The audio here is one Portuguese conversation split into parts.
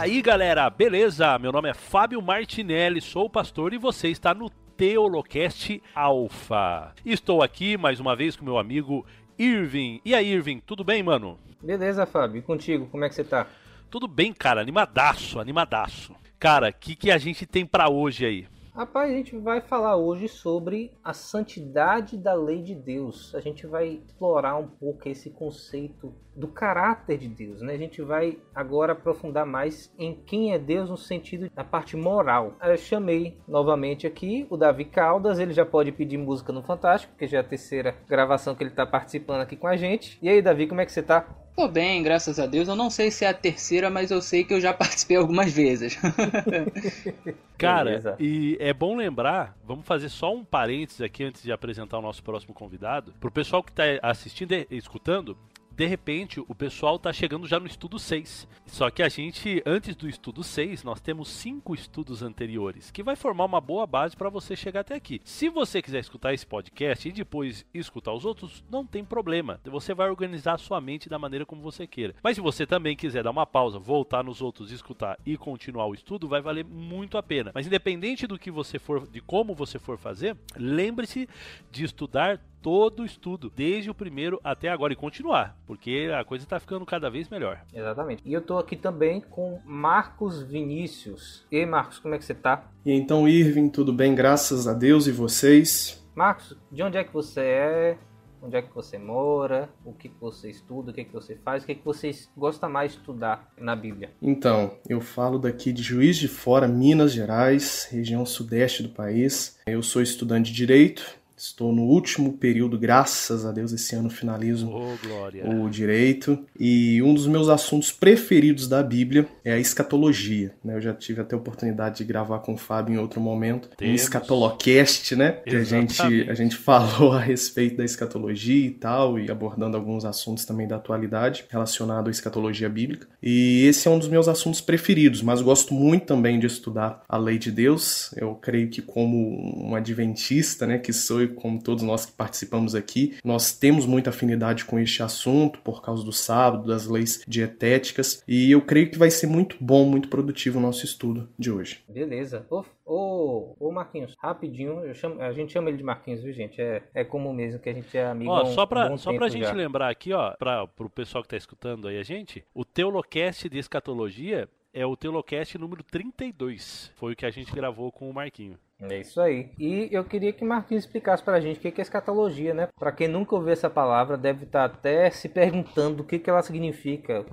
aí, galera, beleza? Meu nome é Fábio Martinelli, sou pastor e você está no Teolocast Alpha. Estou aqui mais uma vez com meu amigo Irving. E aí, Irving, tudo bem, mano? Beleza, Fábio. E contigo, como é que você tá? Tudo bem, cara, animadaço, animadaço. Cara, o que, que a gente tem para hoje aí? Rapaz, a gente vai falar hoje sobre a santidade da lei de Deus. A gente vai explorar um pouco esse conceito do caráter de Deus, né? A gente vai agora aprofundar mais em quem é Deus no sentido da parte moral. Eu chamei novamente aqui o Davi Caldas, ele já pode pedir música no Fantástico, porque já é a terceira gravação que ele está participando aqui com a gente. E aí, Davi, como é que você tá? Tô bem, graças a Deus. Eu não sei se é a terceira, mas eu sei que eu já participei algumas vezes. Cara, Beleza. e é bom lembrar, vamos fazer só um parênteses aqui antes de apresentar o nosso próximo convidado. Pro pessoal que tá assistindo e escutando, de repente o pessoal tá chegando já no estudo 6. Só que a gente, antes do estudo 6, nós temos cinco estudos anteriores, que vai formar uma boa base para você chegar até aqui. Se você quiser escutar esse podcast e depois escutar os outros, não tem problema. Você vai organizar a sua mente da maneira como você queira. Mas se você também quiser dar uma pausa, voltar nos outros, escutar e continuar o estudo, vai valer muito a pena. Mas independente do que você for, de como você for fazer, lembre-se de estudar todo o estudo, desde o primeiro até agora, e continuar, porque a coisa está ficando cada vez melhor. Exatamente. E eu estou aqui também com Marcos Vinícius. E Marcos, como é que você está? E então, Irving, tudo bem? Graças a Deus e vocês? Marcos, de onde é que você é? Onde é que você mora? O que, que você estuda? O que, que você faz? O que, que você gosta mais de estudar na Bíblia? Então, eu falo daqui de Juiz de Fora, Minas Gerais, região sudeste do país. Eu sou estudante de Direito, Estou no último período, graças a Deus, esse ano finalizo oh, o direito. E um dos meus assuntos preferidos da Bíblia é a escatologia. Né? Eu já tive até a oportunidade de gravar com o Fábio em outro momento, Temos. um escatolocast, né? Que a gente, a gente falou a respeito da escatologia e tal, e abordando alguns assuntos também da atualidade relacionado à escatologia bíblica. E esse é um dos meus assuntos preferidos, mas gosto muito também de estudar a lei de Deus. Eu creio que como um adventista, né, que sou como todos nós que participamos aqui, nós temos muita afinidade com este assunto por causa do sábado, das leis dietéticas, e eu creio que vai ser muito bom, muito produtivo o nosso estudo de hoje. Beleza. Ô, ô, ô Marquinhos, rapidinho, chamo, a gente chama ele de Marquinhos, viu, gente? É, é comum mesmo que a gente é amigo. Ó, só pra, um só pra gente já. lembrar aqui, ó, pra, pro pessoal que tá escutando aí a gente, o Teolocast de Escatologia é o Teolocast número 32. Foi o que a gente gravou com o Marquinho. É isso aí. E eu queria que Marquinhos explicasse pra gente o que é escatologia, né? Pra quem nunca ouviu essa palavra, deve estar tá até se perguntando o que, que ela significa.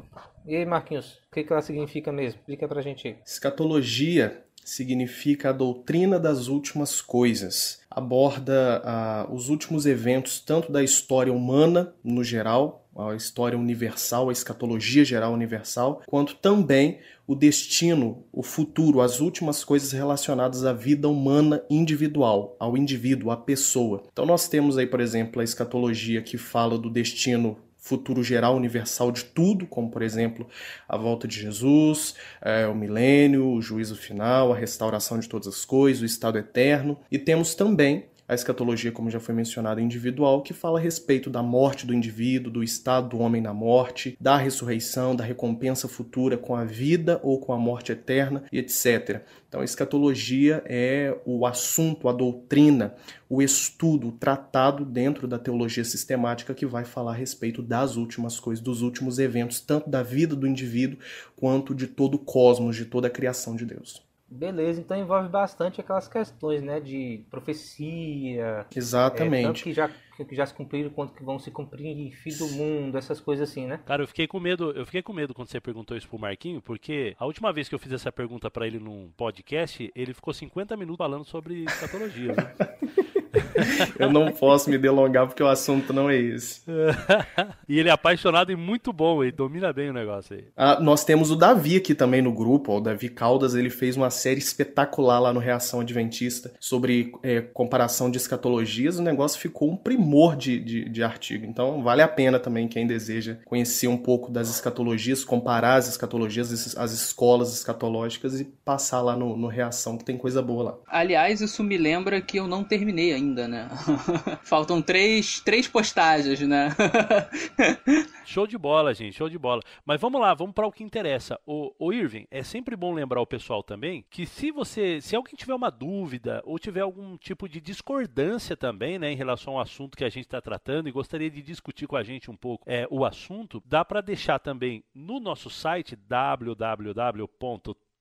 E aí, Marquinhos, o que, que ela significa mesmo? Explica pra gente aí. Escatologia significa a doutrina das últimas coisas. Aborda ah, os últimos eventos, tanto da história humana no geral, a história universal, a escatologia geral universal, quanto também o destino, o futuro, as últimas coisas relacionadas à vida humana individual, ao indivíduo, à pessoa. Então nós temos aí, por exemplo, a escatologia que fala do destino futuro geral universal de tudo, como por exemplo a volta de Jesus, é, o milênio, o juízo final, a restauração de todas as coisas, o estado eterno. E temos também a escatologia, como já foi mencionado, individual, que fala a respeito da morte do indivíduo, do estado do homem na morte, da ressurreição, da recompensa futura com a vida ou com a morte eterna e etc. Então, a escatologia é o assunto, a doutrina, o estudo, o tratado dentro da teologia sistemática que vai falar a respeito das últimas coisas, dos últimos eventos, tanto da vida do indivíduo quanto de todo o cosmos, de toda a criação de Deus. Beleza, então envolve bastante aquelas questões, né, de profecia. Exatamente. É, tanto que já, que já se cumpriram quanto que vão se cumprir, fim do mundo, essas coisas assim, né? Cara, eu fiquei com medo, eu fiquei com medo quando você perguntou isso pro Marquinho, porque a última vez que eu fiz essa pergunta para ele num podcast, ele ficou 50 minutos falando sobre escatologia, né? eu não posso me delongar porque o assunto não é esse. e ele é apaixonado e muito bom, ele domina bem o negócio aí. Ah, nós temos o Davi aqui também no grupo, ó, o Davi Caldas, ele fez uma série espetacular lá no Reação Adventista sobre é, comparação de escatologias, o negócio ficou um primor de, de, de artigo. Então vale a pena também quem deseja conhecer um pouco das escatologias, comparar as escatologias, as escolas escatológicas e passar lá no, no Reação, que tem coisa boa lá. Aliás, isso me lembra que eu não terminei ainda ainda, né? Faltam três, três postagens, né? show de bola, gente, show de bola. Mas vamos lá, vamos para o que interessa. O, o Irving, é sempre bom lembrar o pessoal também que se você, se alguém tiver uma dúvida ou tiver algum tipo de discordância também, né, em relação ao assunto que a gente está tratando e gostaria de discutir com a gente um pouco é, o assunto, dá para deixar também no nosso site www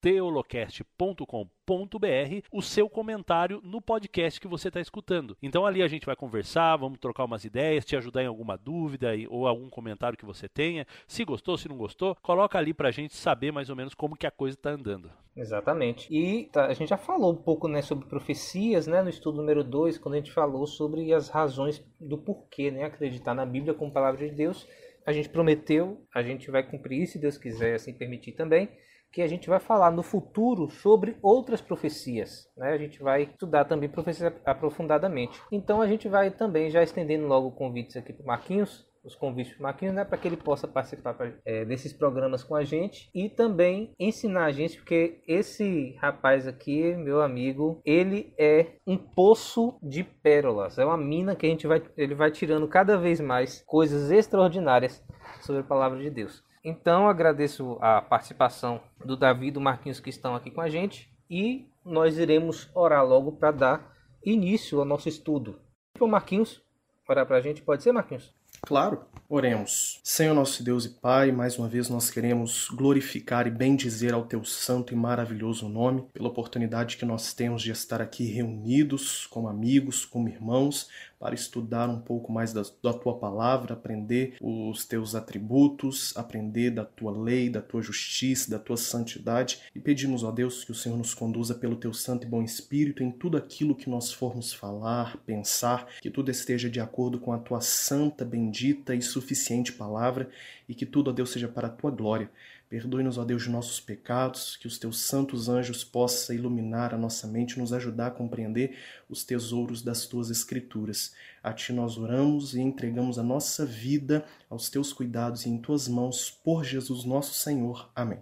teolocast.com.br o seu comentário no podcast que você está escutando. Então ali a gente vai conversar, vamos trocar umas ideias, te ajudar em alguma dúvida ou algum comentário que você tenha. Se gostou, se não gostou, coloca ali para a gente saber mais ou menos como que a coisa está andando. Exatamente. E tá, a gente já falou um pouco né, sobre profecias né, no estudo número 2, quando a gente falou sobre as razões do porquê né, acreditar na Bíblia como palavra de Deus. A gente prometeu, a gente vai cumprir, se Deus quiser assim permitir também que a gente vai falar no futuro sobre outras profecias. Né? A gente vai estudar também profecias aprofundadamente. Então a gente vai também já estendendo logo convites aqui para Marquinhos, os convites para Marquinhos, né, para que ele possa participar é, desses programas com a gente e também ensinar a gente, porque esse rapaz aqui, meu amigo, ele é um poço de pérolas, é uma mina que a gente vai, ele vai tirando cada vez mais coisas extraordinárias sobre a palavra de Deus. Então agradeço a participação do Davi e do Marquinhos que estão aqui com a gente e nós iremos orar logo para dar início ao nosso estudo. Então, Marquinhos, orar para a gente, pode ser, Marquinhos? Claro, oremos. Senhor nosso Deus e Pai, mais uma vez nós queremos glorificar e bendizer ao teu santo e maravilhoso nome, pela oportunidade que nós temos de estar aqui reunidos como amigos, como irmãos, para estudar um pouco mais da, da, tua palavra, aprender os teus atributos, aprender da tua lei, da tua justiça, da tua santidade. E pedimos, ó Deus, que o Senhor nos conduza pelo teu santo e bom espírito em tudo aquilo que nós formos falar, pensar, que tudo esteja de acordo com a tua santa, bendita e suficiente palavra e que tudo, ó Deus, seja para a tua glória. Perdoe-nos, ó Deus, de nossos pecados, que os teus santos anjos possam iluminar a nossa mente, nos ajudar a compreender os tesouros das tuas escrituras. A ti nós oramos e entregamos a nossa vida aos teus cuidados e em tuas mãos, por Jesus nosso Senhor. Amém.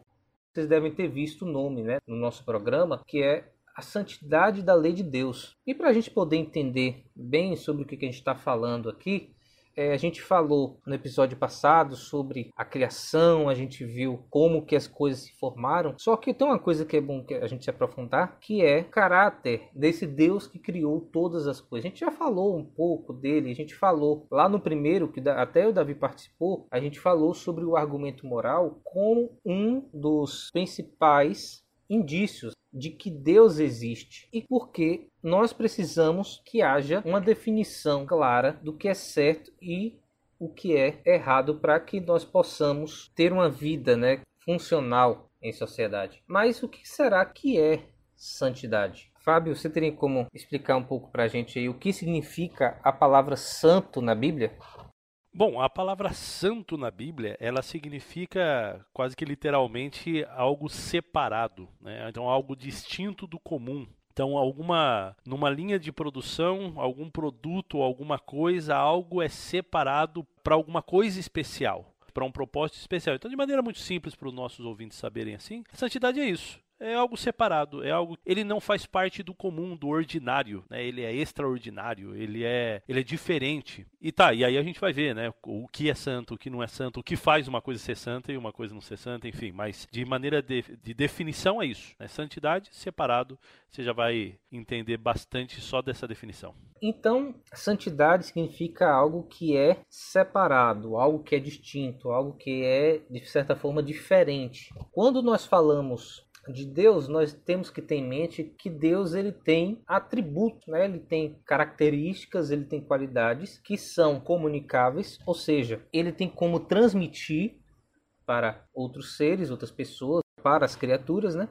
Vocês devem ter visto o nome né, no nosso programa, que é a santidade da lei de Deus. E para a gente poder entender bem sobre o que a gente está falando aqui, é, a gente falou no episódio passado sobre a criação, a gente viu como que as coisas se formaram. Só que tem uma coisa que é bom que a gente se aprofundar, que é o caráter desse Deus que criou todas as coisas. A gente já falou um pouco dele, a gente falou lá no primeiro, que até o Davi participou, a gente falou sobre o argumento moral como um dos principais indícios de que Deus existe e porque nós precisamos que haja uma definição clara do que é certo e o que é errado para que nós possamos ter uma vida né, funcional em sociedade. Mas o que será que é santidade? Fábio, você teria como explicar um pouco para a gente aí o que significa a palavra santo na Bíblia? Bom, a palavra santo na Bíblia, ela significa quase que literalmente algo separado, né? então algo distinto do comum. Então, alguma numa linha de produção, algum produto, alguma coisa, algo é separado para alguma coisa especial, para um propósito especial. Então, de maneira muito simples para os nossos ouvintes saberem assim, santidade é isso é algo separado, é algo. Ele não faz parte do comum, do ordinário, né? Ele é extraordinário, ele é, ele é diferente. E tá, e aí a gente vai ver, né? O que é santo, o que não é santo, o que faz uma coisa ser santa e uma coisa não ser santa, enfim. Mas de maneira de, de definição é isso. Né? Santidade separado, você já vai entender bastante só dessa definição. Então, santidade significa algo que é separado, algo que é distinto, algo que é de certa forma diferente. Quando nós falamos de Deus, nós temos que ter em mente que Deus ele tem atributos, né? ele tem características, ele tem qualidades que são comunicáveis, ou seja, ele tem como transmitir para outros seres, outras pessoas, para as criaturas, né?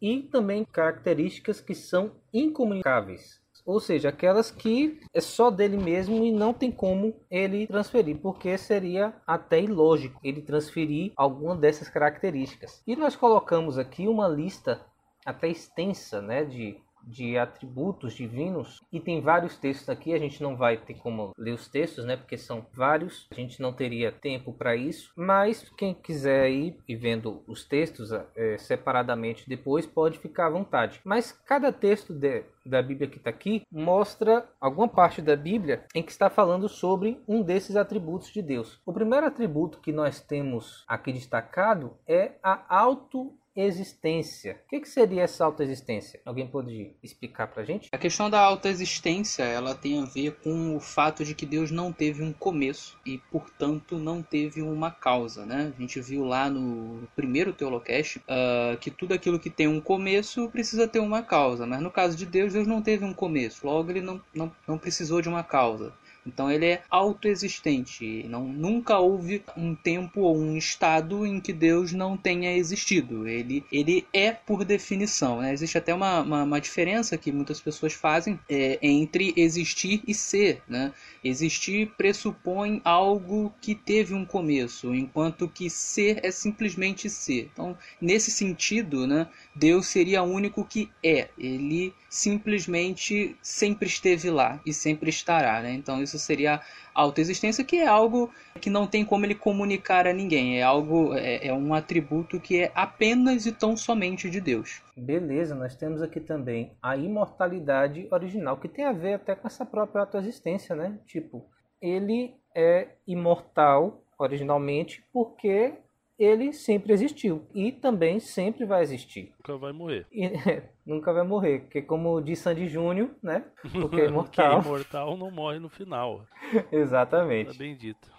E também características que são incomunicáveis, ou seja, aquelas que é só dele mesmo e não tem como ele transferir, porque seria até ilógico ele transferir alguma dessas características. E nós colocamos aqui uma lista até extensa, né, de de atributos divinos e tem vários textos aqui. A gente não vai ter como ler os textos, né? Porque são vários. A gente não teria tempo para isso. Mas quem quiser ir e vendo os textos é, separadamente depois pode ficar à vontade. Mas cada texto de, da Bíblia que está aqui mostra alguma parte da Bíblia em que está falando sobre um desses atributos de Deus. O primeiro atributo que nós temos aqui destacado é a auto existência. O que, que seria essa autoexistência? Alguém pode explicar pra gente? A questão da autoexistência, ela tem a ver com o fato de que Deus não teve um começo e, portanto, não teve uma causa, né? A gente viu lá no primeiro Teolocast uh, que tudo aquilo que tem um começo precisa ter uma causa, mas no caso de Deus, Deus não teve um começo, logo ele não, não, não precisou de uma causa. Então ele é autoexistente. Não, nunca houve um tempo ou um estado em que Deus não tenha existido. Ele, ele é por definição. Né? Existe até uma, uma, uma, diferença que muitas pessoas fazem é, entre existir e ser. Né? Existir pressupõe algo que teve um começo, enquanto que ser é simplesmente ser. Então, nesse sentido, né, Deus seria o único que é. Ele simplesmente sempre esteve lá e sempre estará. Né? Então, isso seria autoexistência, que é algo que não tem como ele comunicar a ninguém. É algo, é, é um atributo que é apenas e tão somente de Deus. Beleza, nós temos aqui também a imortalidade original, que tem a ver até com essa própria autoexistência, né? Tipo, ele é imortal originalmente porque ele sempre existiu e também sempre vai existir. Nunca vai morrer. E, é, nunca vai morrer, porque como diz Sandy Júnior, né? Porque é imortal. Quem é imortal não morre no final. Exatamente. É bem dito.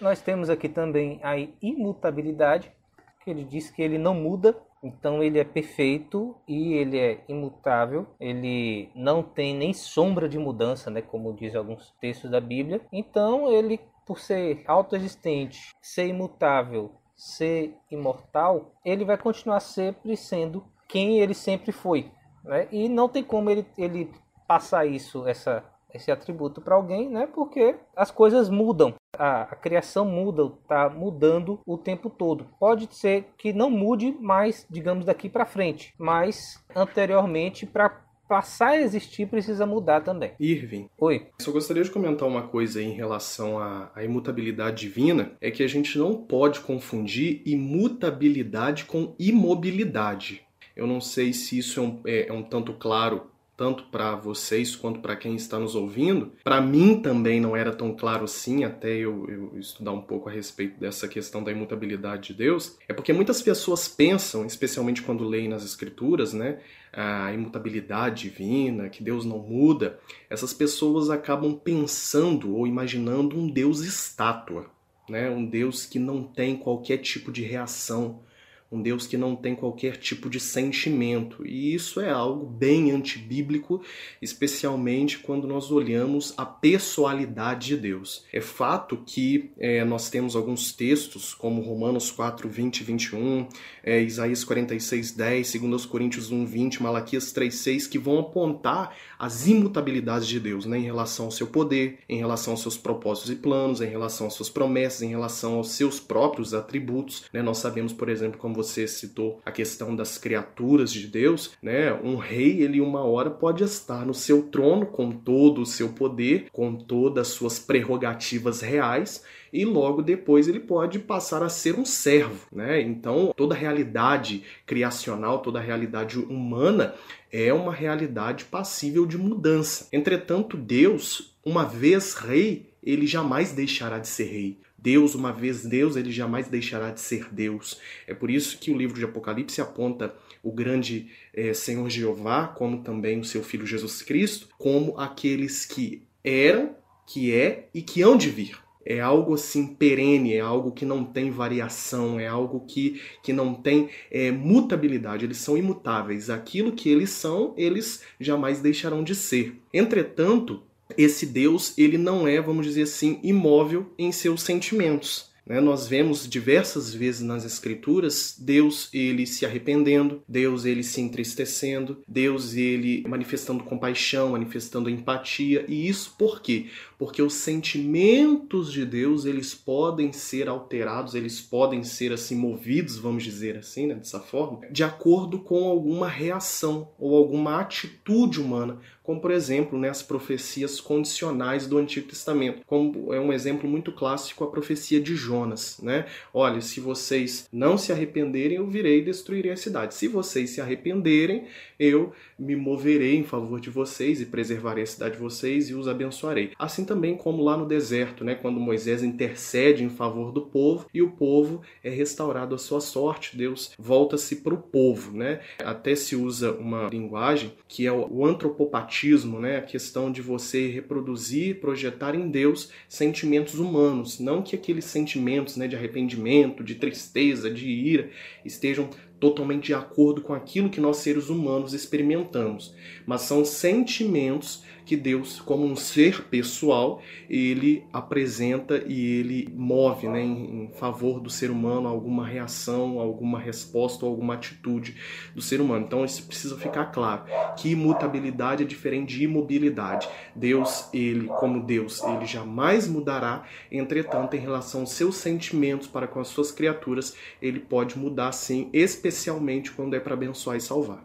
Nós temos aqui também a imutabilidade, que ele diz que ele não muda, então ele é perfeito e ele é imutável, ele não tem nem sombra de mudança, né, como diz alguns textos da Bíblia. Então ele, por ser autoexistente, ser imutável ser imortal, ele vai continuar sempre sendo quem ele sempre foi. Né? E não tem como ele, ele passar isso, essa, esse atributo para alguém, né? porque as coisas mudam. A, a criação muda, está mudando o tempo todo. Pode ser que não mude mais, digamos, daqui para frente, mas anteriormente para passar a existir precisa mudar também. Irving. Oi. Só gostaria de comentar uma coisa em relação à, à, imutabilidade divina, é que a gente não pode confundir imutabilidade com imobilidade. Eu não sei se isso é um, é, é um tanto claro tanto para vocês quanto para quem está nos ouvindo. Para mim também não era tão claro assim, até eu, eu, estudar um pouco a respeito dessa questão da imutabilidade de Deus. É porque muitas pessoas pensam, especialmente quando leem nas Escrituras, né, a imutabilidade divina, que Deus não muda. Essas pessoas acabam pensando ou imaginando um Deus estátua, né, um Deus que não tem qualquer tipo de reação um Deus que não tem qualquer tipo de sentimento. E isso é algo bem antibíblico, especialmente quando nós olhamos a pessoalidade de Deus. É fato que é, nós temos alguns textos, como Romanos 4, 20 e 21, é, Isaías 46, 10, 2 Coríntios 1, 20, Malaquias 3, 6, que vão apontar as imutabilidades de Deus né, em relação ao seu poder, em relação aos seus propósitos e planos, em relação às suas promessas, em relação aos seus próprios atributos. Né? Nós sabemos, por exemplo, como você citou a questão das criaturas de Deus, né? Um rei, ele uma hora pode estar no seu trono com todo o seu poder, com todas as suas prerrogativas reais, e logo depois ele pode passar a ser um servo, né? Então, toda a realidade criacional, toda a realidade humana é uma realidade passível de mudança. Entretanto, Deus, uma vez rei, ele jamais deixará de ser rei. Deus, uma vez Deus, ele jamais deixará de ser Deus. É por isso que o livro de Apocalipse aponta o grande é, Senhor Jeová, como também o seu Filho Jesus Cristo, como aqueles que eram, que é e que hão de vir. É algo assim perene, é algo que não tem variação, é algo que, que não tem é, mutabilidade, eles são imutáveis. Aquilo que eles são, eles jamais deixarão de ser. Entretanto, esse Deus ele não é, vamos dizer assim, imóvel em seus sentimentos. Né? Nós vemos diversas vezes nas Escrituras Deus ele se arrependendo, Deus ele se entristecendo, Deus ele manifestando compaixão, manifestando empatia. E isso por quê? Porque os sentimentos de Deus, eles podem ser alterados, eles podem ser assim movidos, vamos dizer assim, né, dessa forma, de acordo com alguma reação ou alguma atitude humana como por exemplo né, as profecias condicionais do Antigo Testamento. Como é um exemplo muito clássico a profecia de Jonas. Né? Olha, se vocês não se arrependerem, eu virei e destruirei a cidade. Se vocês se arrependerem, eu me moverei em favor de vocês e preservarei a cidade de vocês e os abençoarei. Assim também como lá no deserto, né, quando Moisés intercede em favor do povo e o povo é restaurado à sua sorte, Deus volta-se para o povo. Né? Até se usa uma linguagem que é o antropopatia né? a questão de você reproduzir, projetar em Deus sentimentos humanos, não que aqueles sentimentos né, de arrependimento, de tristeza, de ira estejam totalmente de acordo com aquilo que nós seres humanos experimentamos, mas são sentimentos que Deus, como um ser pessoal, ele apresenta e ele move né, em, favor do ser humano alguma reação, alguma resposta alguma atitude do ser humano. Então isso precisa ficar claro que imutabilidade é diferente de imobilidade. Deus, ele, como Deus, ele jamais mudará, entretanto, em relação aos seus sentimentos para com as suas criaturas, ele pode mudar sim, especialmente quando é para abençoar e salvar.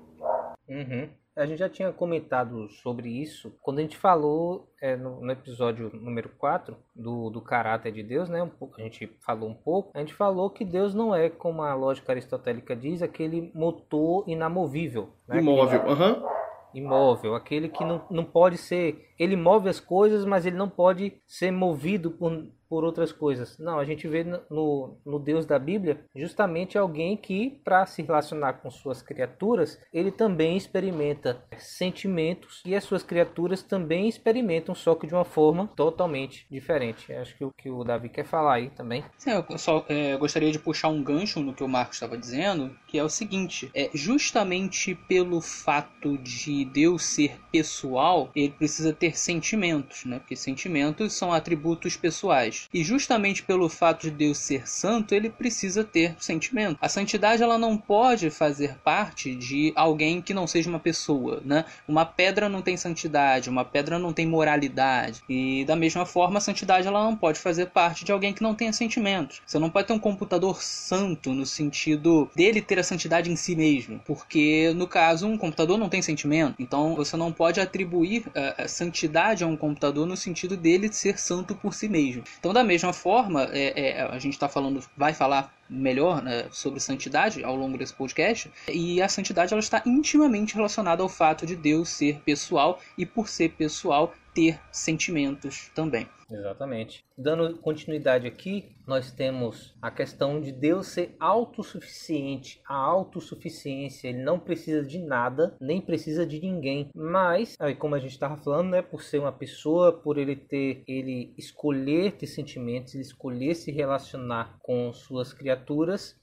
Uhum. A gente já tinha comentado sobre isso quando a gente falou é, no, no, episódio número 4 do, do caráter de Deus, né? Um pouco, a gente falou um pouco. A gente falou que Deus não é, como a lógica aristotélica diz, aquele motor inamovível. Né? Imóvel, aham. Uhum. Imóvel, aquele que não, não pode ser. Ele move as coisas, mas ele não pode ser movido por, por outras coisas. Não, a gente vê no, no Deus da Bíblia justamente alguém que, para se relacionar com suas criaturas, ele também experimenta sentimentos e as suas criaturas também experimentam, só que de uma forma totalmente diferente. Acho que o que o Davi quer falar aí também. Sim, eu só é, gostaria de puxar um gancho no que o Marcos estava dizendo, que é o seguinte: é justamente pelo fato de Deus ser pessoal, ele precisa ter sentimentos, né? Porque sentimentos são atributos pessoais. Deus. E justamente pelo fato de Deus ser santo, ele precisa ter sentimento. A santidade ela não pode fazer parte de alguém que não seja uma pessoa, né? Uma pedra não tem santidade, uma pedra não tem moralidade. E da mesma forma, a santidade ela não pode fazer parte de alguém que não tenha sentimentos. Você não pode ter um computador santo no sentido dele ter a santidade em si mesmo, porque no caso um computador não tem sentimento. Então você não pode atribuir a, eh, a santidade a um computador no sentido dele ser santo por si mesmo. Então, então, da mesma forma, é, é, a gente está falando, vai falar melhor né, sobre santidade ao longo desse podcast, e a santidade ela está intimamente relacionada ao fato de Deus ser pessoal e, por ser pessoal, ter sentimentos também. Exatamente. Dando continuidade aqui, nós temos a questão de Deus ser autossuficiente. A autossuficiência, ele não precisa de nada, nem precisa de ninguém. Mas, aí como a gente estava falando, né, por ser uma pessoa, por ele ter, ele escolher ter sentimentos, ele escolher se relacionar com suas criaturas,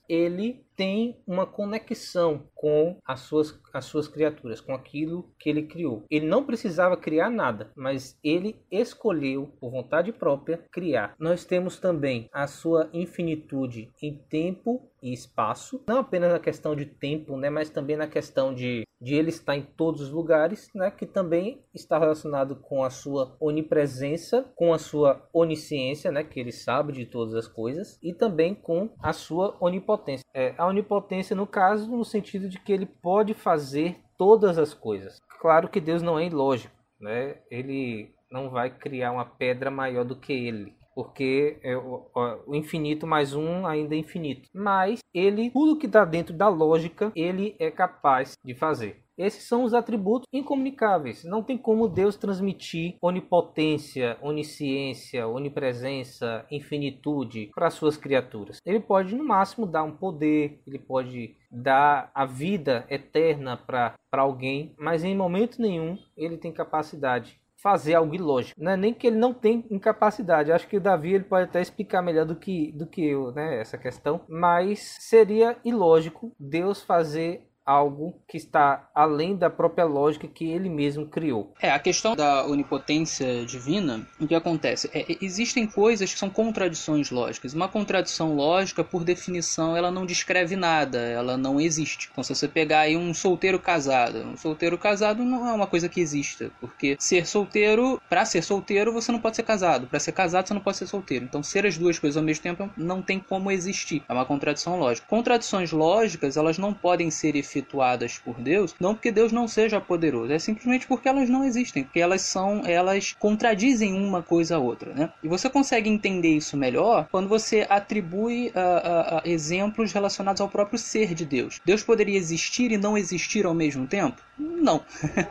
ele tem uma conexão com as suas, as suas criaturas, com aquilo que ele criou. Ele não precisava criar nada, mas ele escolheu, por vontade própria, criar. Nós temos também a sua infinitude em tempo e espaço, não apenas na questão de tempo, né, mas também na questão de, de ele estar em todos os lugares, né, que também está relacionado com a sua onipresença, com a sua onisciência, né, que ele sabe de todas as coisas, e também com a sua onipotência. É, a onipotência, no caso, no sentido de que ele pode fazer todas as coisas. Claro que Deus não é ilógico, né? Ele não vai criar uma pedra maior do que ele porque é o, o, infinito mais um ainda é infinito. Mas ele, tudo que está dentro da lógica, ele é capaz de fazer. Esses são os atributos incomunicáveis. Não tem como Deus transmitir onipotência, onisciência, onipresença, infinitude para suas criaturas. Ele pode, no máximo, dar um poder, ele pode dar a vida eterna para alguém, mas em momento nenhum ele tem capacidade fazer algo ilógico. Não é nem que ele não tem incapacidade. Acho que o Davi ele pode até explicar melhor do que, do que eu, né, essa questão. Mas seria ilógico Deus fazer algo que está além da própria lógica que ele mesmo criou. É, a questão da onipotência divina, o que acontece? É, existem coisas que são contradições lógicas. Uma contradição lógica, por definição, ela não descreve nada, ela não existe. Então, se você pegar aí um solteiro casado, um solteiro casado não é uma coisa que exista, porque ser solteiro, para ser solteiro, você não pode ser casado, para ser casado, você não pode ser solteiro. Então, ser as duas coisas ao mesmo tempo não tem como existir. É uma contradição lógica. Contradições lógicas, elas não podem ser efetuadas por Deus, não porque Deus não seja poderoso, é simplesmente porque elas não existem, porque elas são, elas contradizem uma coisa a outra, né? E você consegue entender isso melhor quando você atribui uh, uh, exemplos relacionados ao próprio ser de Deus. Deus poderia existir e não existir ao mesmo tempo? Não.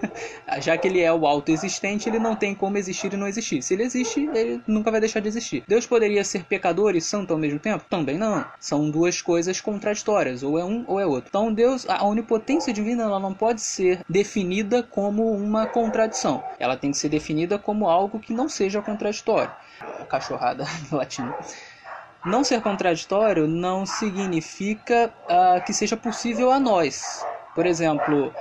Já que ele é o autoexistente, ele não tem como existir e não existir. Se ele existe, ele nunca vai deixar de existir. Deus poderia ser pecador e santo ao mesmo tempo? Também não. São duas coisas contraditórias, ou é um ou é outro. Então Deus, a onipotência divina, ela não pode ser definida como uma contradição. Ela tem que ser definida como algo que não seja contraditório. Cachorrada latina. Não ser contraditório não significa uh, que seja possível a nós. Por exemplo,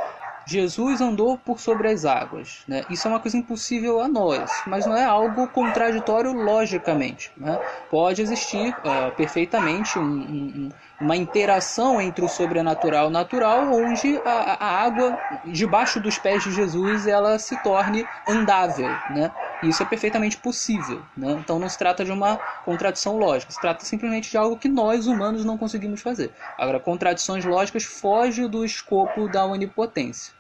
Jesus andou por sobre as águas. Né? Isso é uma coisa impossível a nós, mas não é algo contraditório logicamente. Né? Pode existir uh, perfeitamente um, um, uma interação entre o sobrenatural e o natural, onde a, a, água debaixo dos pés de Jesus ela se torne andável. Né? Isso é perfeitamente possível. Né? Então não se trata de uma contradição lógica, se trata simplesmente de algo que nós humanos não conseguimos fazer. Agora, contradições lógicas fogem do escopo da onipotência.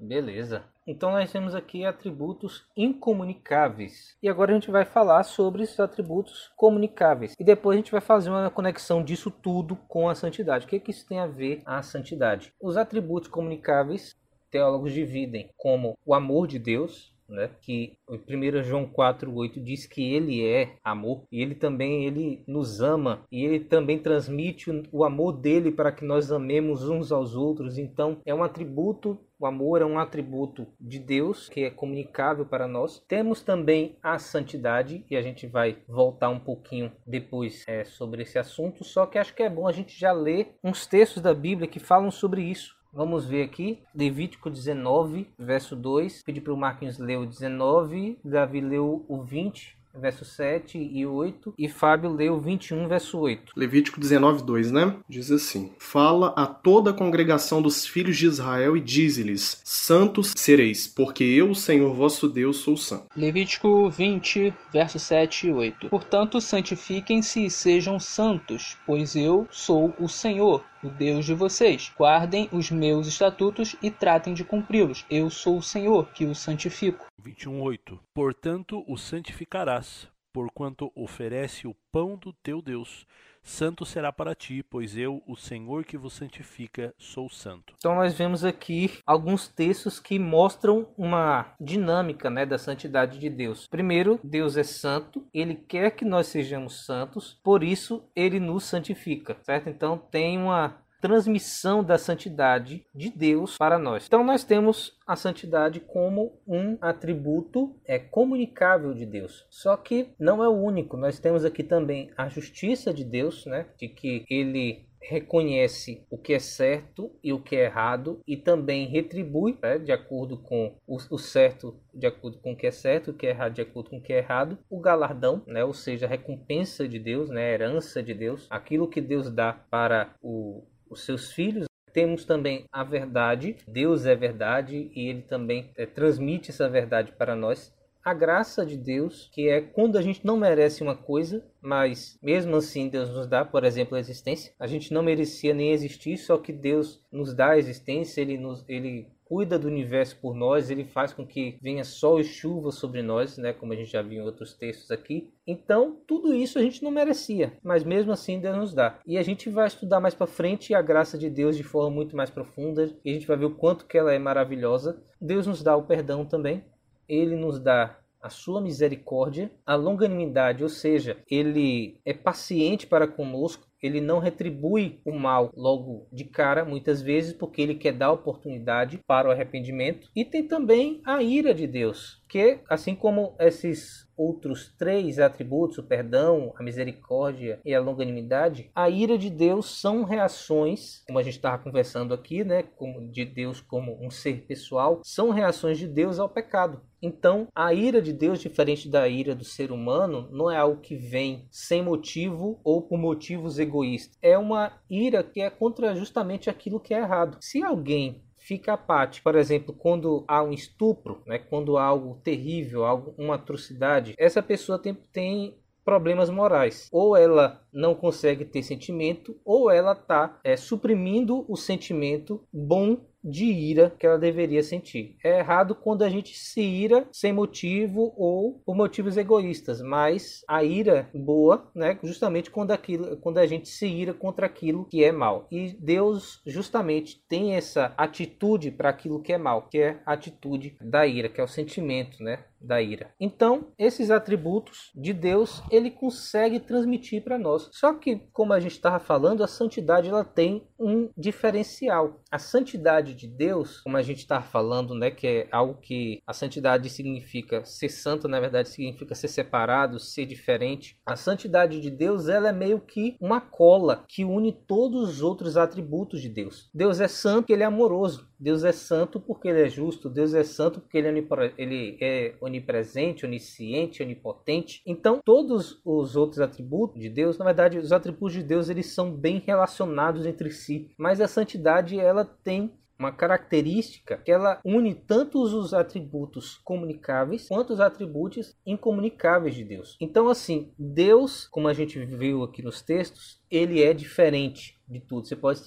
Beleza. Então nós temos aqui atributos incomunicáveis. E agora a gente vai falar sobre esses atributos comunicáveis. E depois a gente vai fazer uma conexão disso tudo com a santidade. O que, que isso tem a ver a santidade? Os atributos comunicáveis, teólogos dividem como o amor de Deus, né? Que o 1 João 4:8 diz que ele é amor e ele também ele nos ama e ele também transmite o amor dele para que nós amemos uns aos outros. Então, é um atributo o amor é um atributo de Deus que é comunicável para nós. Temos também a santidade, e a gente vai voltar um pouquinho depois é, sobre esse assunto. Só que acho que é bom a gente já ler uns textos da Bíblia que falam sobre isso. Vamos ver aqui, Levítico 19, verso 2. Pedi para o Marquinhos ler o 19, Davi leu o 20, verso 7 e 8, e Fábio leu 21, verso 8. Levítico 19, 2, né? Diz assim: Fala a toda a congregação dos filhos de Israel e dize-lhes: Santos sereis, porque eu, o Senhor vosso Deus, sou santo. Levítico 20, verso 7 e 8. Portanto, santifiquem-se e sejam santos, pois eu sou o Senhor o Deus de vocês. Guardem os meus estatutos e tratem de cumpri-los. Eu sou o Senhor que os santifico. 21:8 Portanto o santificarás, porquanto oferece o pão do teu Deus. Santo será para ti, pois eu, o Senhor que vos santifica, sou santo. Então nós vemos aqui alguns textos que mostram uma dinâmica, né, da santidade de Deus. Primeiro, Deus é santo, ele quer que nós sejamos santos, por isso ele nos santifica, certo? Então tem uma transmissão da santidade de Deus para nós. Então nós temos a santidade como um atributo é comunicável de Deus. Só que não é o único. Nós temos aqui também a justiça de Deus, né? De que ele reconhece o que é certo e o que é errado e também retribui né, de acordo com o, certo de acordo com o que é certo, o que é errado de acordo com o que é errado, o galardão, né, ou seja, a recompensa de Deus, né, a herança de Deus, aquilo que Deus dá para o, os seus filhos. Temos também a verdade, Deus é verdade e ele também é, transmite essa verdade para nós. A graça de Deus, que é quando a gente não merece uma coisa, mas mesmo assim Deus nos dá, por exemplo, a existência. A gente não merecia nem existir, só que Deus nos dá a existência, ele, nos, ele cuida do universo por nós, ele faz com que venha sol e chuva sobre nós, né, como a gente já viu em outros textos aqui. Então, tudo isso a gente não merecia, mas mesmo assim Deus nos dá. E a gente vai estudar mais para frente a graça de Deus de forma muito mais profunda, e a gente vai ver o quanto que ela é maravilhosa. Deus nos dá o perdão também. Ele nos dá a sua misericórdia, a longanimidade, ou seja, ele é paciente para conosco, ele não retribui o mal logo de cara, muitas vezes, porque ele quer dar oportunidade para o arrependimento. E tem também a ira de Deus, que, assim como esses outros três atributos, o perdão, a misericórdia e a longanimidade, a ira de Deus são reações, como a gente estava conversando aqui, né, de Deus como um ser pessoal, são reações de Deus ao pecado. Então, a ira de Deus, diferente da ira do ser humano, não é algo que vem sem motivo ou por motivos egoístas. É uma ira que é contra justamente aquilo que é errado. Se alguém fica apático. Por exemplo, quando há um estupro, né, quando há algo terrível, algo, uma atrocidade, essa pessoa tem, tem problemas morais. Ou ela não consegue ter sentimento, ou ela está é, suprimindo o sentimento bom de ira que ela deveria sentir. É errado quando a gente se ira sem motivo ou por motivos egoístas, mas a ira boa, né, justamente quando aquilo, quando a gente se ira contra aquilo que é mal. E Deus justamente tem essa atitude para aquilo que é mal, que é a atitude da ira, que é o sentimento, né, da ira. Então, esses atributos de Deus, ele consegue transmitir para nós. Só que, como a gente estava falando, a santidade ela tem um diferencial. A santidade de Deus, como a gente está falando, né, que é algo que a santidade significa ser santo, na verdade significa ser separado, ser diferente. A santidade de Deus, ela é meio que uma cola que une todos os outros atributos de Deus. Deus é santo, ele é amoroso. Deus é santo porque ele é justo, Deus é santo porque ele é, ele é onipresente, onisciente, onipotente. Então, todos os outros atributos de Deus, na verdade, os atributos de Deus, eles são bem relacionados entre si, mas a santidade ela tem uma característica que ela une tanto os atributos comunicáveis quanto os atributos incomunicáveis de Deus. Então, assim, Deus, como a gente viu aqui nos textos, ele é diferente de tudo. Você pode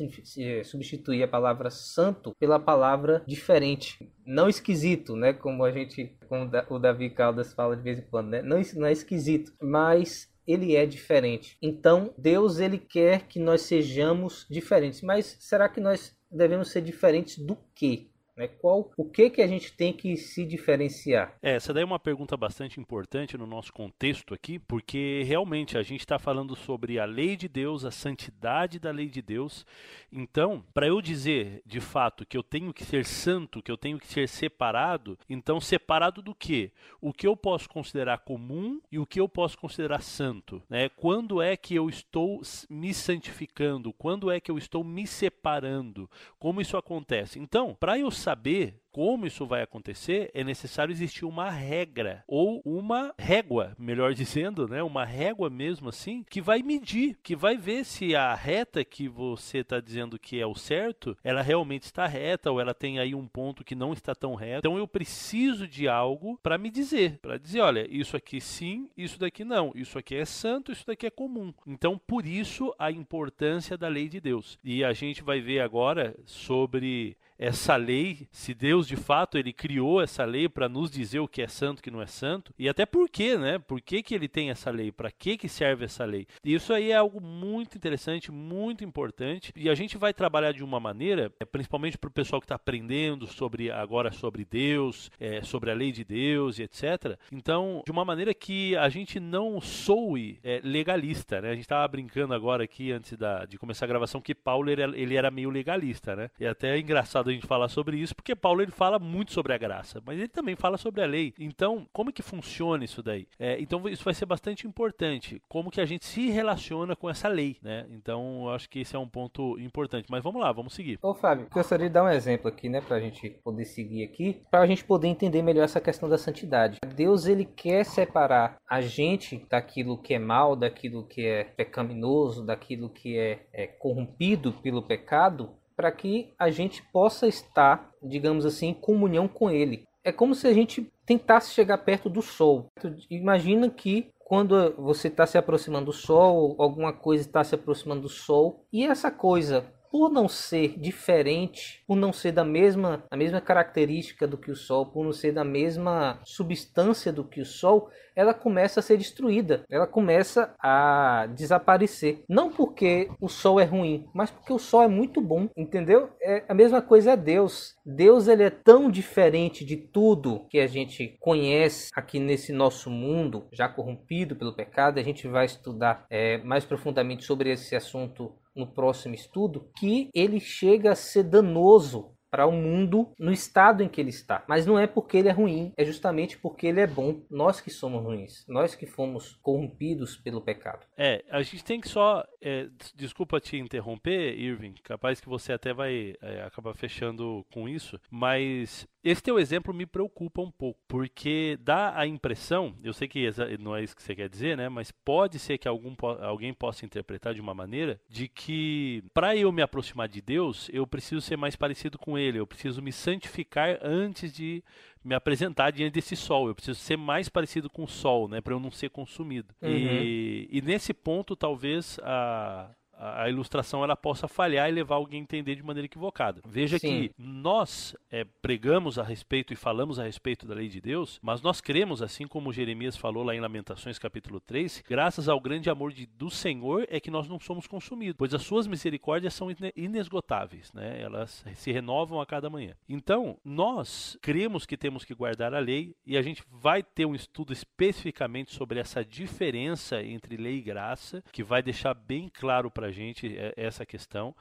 substituir a palavra santo pela palavra diferente, não esquisito, né? Como a gente, como o Davi Caldas fala de vez em quando, né? Não, não é esquisito, mas ele é diferente. Então, Deus ele quer que nós sejamos diferentes. Mas será que nós devemos ser diferentes do que? Né? Qual, o que que a gente tem que se diferenciar? É, essa daí é uma pergunta bastante importante no nosso contexto aqui, porque realmente a gente está falando sobre a lei de Deus, a santidade da lei de Deus. Então, para eu dizer de fato que eu tenho que ser santo, que eu tenho que ser separado, então separado do que? O que eu posso considerar comum e o que eu posso considerar santo? Né? Quando é que eu estou me santificando? Quando é que eu estou me separando? Como isso acontece? Então, para eu saber saber como isso vai acontecer, é necessário existir uma regra ou uma régua, melhor dizendo, né? Uma régua mesmo assim, que vai medir, que vai ver se a reta que você está dizendo que é o certo, ela realmente está reta ou ela tem aí um ponto que não está tão reto. Então eu preciso de algo para me dizer, para dizer, olha, isso aqui sim, isso daqui não, isso aqui é santo, isso daqui é comum. Então por isso a importância da lei de Deus. E a gente vai ver agora sobre essa lei, se Deus de fato ele criou essa lei para nos dizer o que é santo e o que não é santo, e até por quê, né? Por que, que ele tem essa lei? Para que que serve essa lei? E isso aí é algo muito interessante, muito importante, e a gente vai trabalhar de uma maneira, é, principalmente para o pessoal que está aprendendo sobre agora sobre Deus, é, sobre a lei de Deus e etc. Então, de uma maneira que a gente não soe é, legalista, né? A gente estava brincando agora aqui antes da, de começar a gravação que Paulo ele, ele era meio legalista, né? E até é engraçado a gente falar sobre isso, porque Paulo ele fala muito sobre a graça, mas ele também fala sobre a lei. Então, como que funciona isso daí? É, então, isso vai ser bastante importante, como que a gente se relaciona com essa lei, né? Então, eu acho que esse é um ponto importante. Mas vamos lá, vamos seguir. Ô, Fábio, gostaria de dar um exemplo aqui, né, pra gente poder seguir aqui, pra gente poder entender melhor essa questão da santidade. Deus, ele quer separar a gente daquilo que é mal, daquilo que é pecaminoso, daquilo que é, é corrompido pelo pecado, para que a gente possa estar, digamos assim, em comunhão com Ele. É como se a gente tentasse chegar perto do Sol. Imagina que quando você está se aproximando do Sol, alguma coisa está se aproximando do Sol, e essa coisa por não ser diferente, por não ser da mesma, a mesma característica do que o Sol, por não ser da mesma substância do que o Sol, ela começa a ser destruída, ela começa a desaparecer. Não porque o Sol é ruim, mas porque o Sol é muito bom, entendeu? É a mesma coisa é Deus. Deus ele é tão diferente de tudo que a gente conhece aqui nesse nosso mundo, já corrompido pelo pecado. A gente vai estudar é, mais profundamente sobre esse assunto no próximo estudo, que ele chega a ser danoso para o mundo no estado em que ele está. Mas não é porque ele é ruim, é justamente porque ele é bom. Nós que somos ruins, nós que fomos corrompidos pelo pecado. É, a gente tem que só. É, desculpa te interromper, Irving, capaz que você até vai é, acabar fechando com isso, mas esse teu exemplo me preocupa um pouco, porque dá a impressão, eu sei que não é isso que você quer dizer, né? Mas pode ser que algum, alguém possa interpretar de uma maneira de que para eu me aproximar de Deus, eu preciso ser mais parecido com Ele, eu preciso me santificar antes de me apresentar diante desse sol. Eu preciso ser mais parecido com o sol, né, para eu não ser consumido. Uhum. E, e, nesse ponto, talvez a, a ilustração ela possa falhar e levar alguém a entender de maneira equivocada. Veja Sim. que nós é, pregamos a respeito e falamos a respeito da lei de Deus, mas nós cremos, assim como Jeremias falou lá em Lamentações capítulo 3, graças ao grande amor de, do Senhor é que nós não somos consumidos, pois as suas misericórdias são inesgotáveis, né? elas se renovam a cada manhã. Então, nós cremos que temos que guardar a lei e a gente vai ter um estudo especificamente sobre essa diferença entre lei e graça, que vai deixar bem claro para a gente é, essa questão,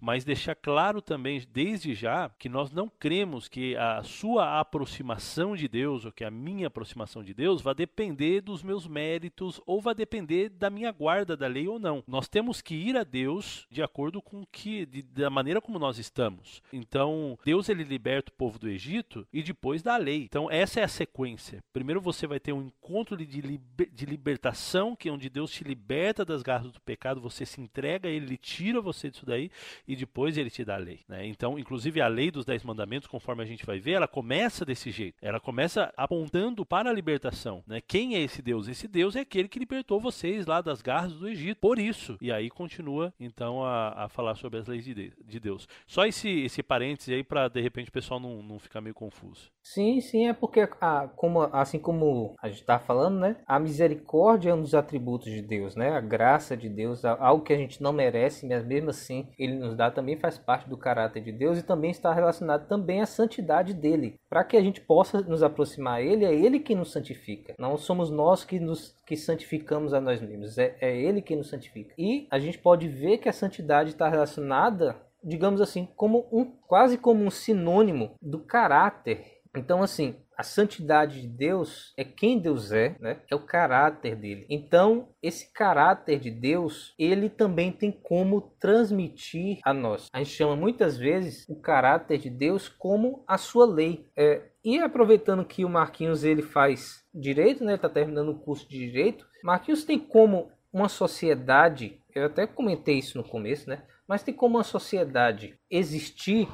mas deixar claro também, desde já, que nós não cremos que a sua aproximação de Deus, ou que a minha aproximação de Deus, vai depender dos meus méritos ou vai depender da minha guarda da lei ou não. Nós temos que ir a Deus de acordo com que, de, da maneira como nós estamos. Então, Deus ele liberta o povo do Egito e depois da lei. Então, essa é a sequência. Primeiro você vai ter um encontro de, liber, de libertação, que é onde Deus te liberta das garras do pecado, você se entrega a Ele, tira você disso daí e depois ele te dá a lei. Né? Então, inclusive, a lei dos Dez Mandamentos, conforme a gente vai ver, ela começa desse jeito. Ela começa apontando para a libertação. Né? Quem é esse Deus? Esse Deus é aquele que libertou vocês lá das garras do Egito. Por isso. E aí continua, então, a, a falar sobre as leis de, de Deus. Só esse, esse parêntese aí para, de repente, o pessoal não, não ficar meio confuso. Sim, sim, é porque, a, como, assim como a gente está falando, né? A misericórdia é um dos atributos de Deus, né? A graça de Deus, algo que a gente não merece, mas mesmo assim ele nos dá também faz parte do caráter de Deus e também está relacionado também à santidade dele. Para que a gente possa nos aproximar a ele, é ele que nos santifica. Não somos nós que nos que santificamos a nós mesmos, é, é ele que nos santifica. E a gente pode ver que a santidade está relacionada, digamos assim, como um quase como um sinônimo do caráter então, assim, a santidade de Deus é quem Deus é, né? É o caráter dele. Então, esse caráter de Deus, ele também tem como transmitir a nós. A gente chama muitas vezes o caráter de Deus como a sua lei. É, e aproveitando que o Marquinhos ele faz direito, né? Ele está terminando o curso de direito. Marquinhos tem como uma sociedade, eu até comentei isso no começo, né? Mas tem como uma sociedade existir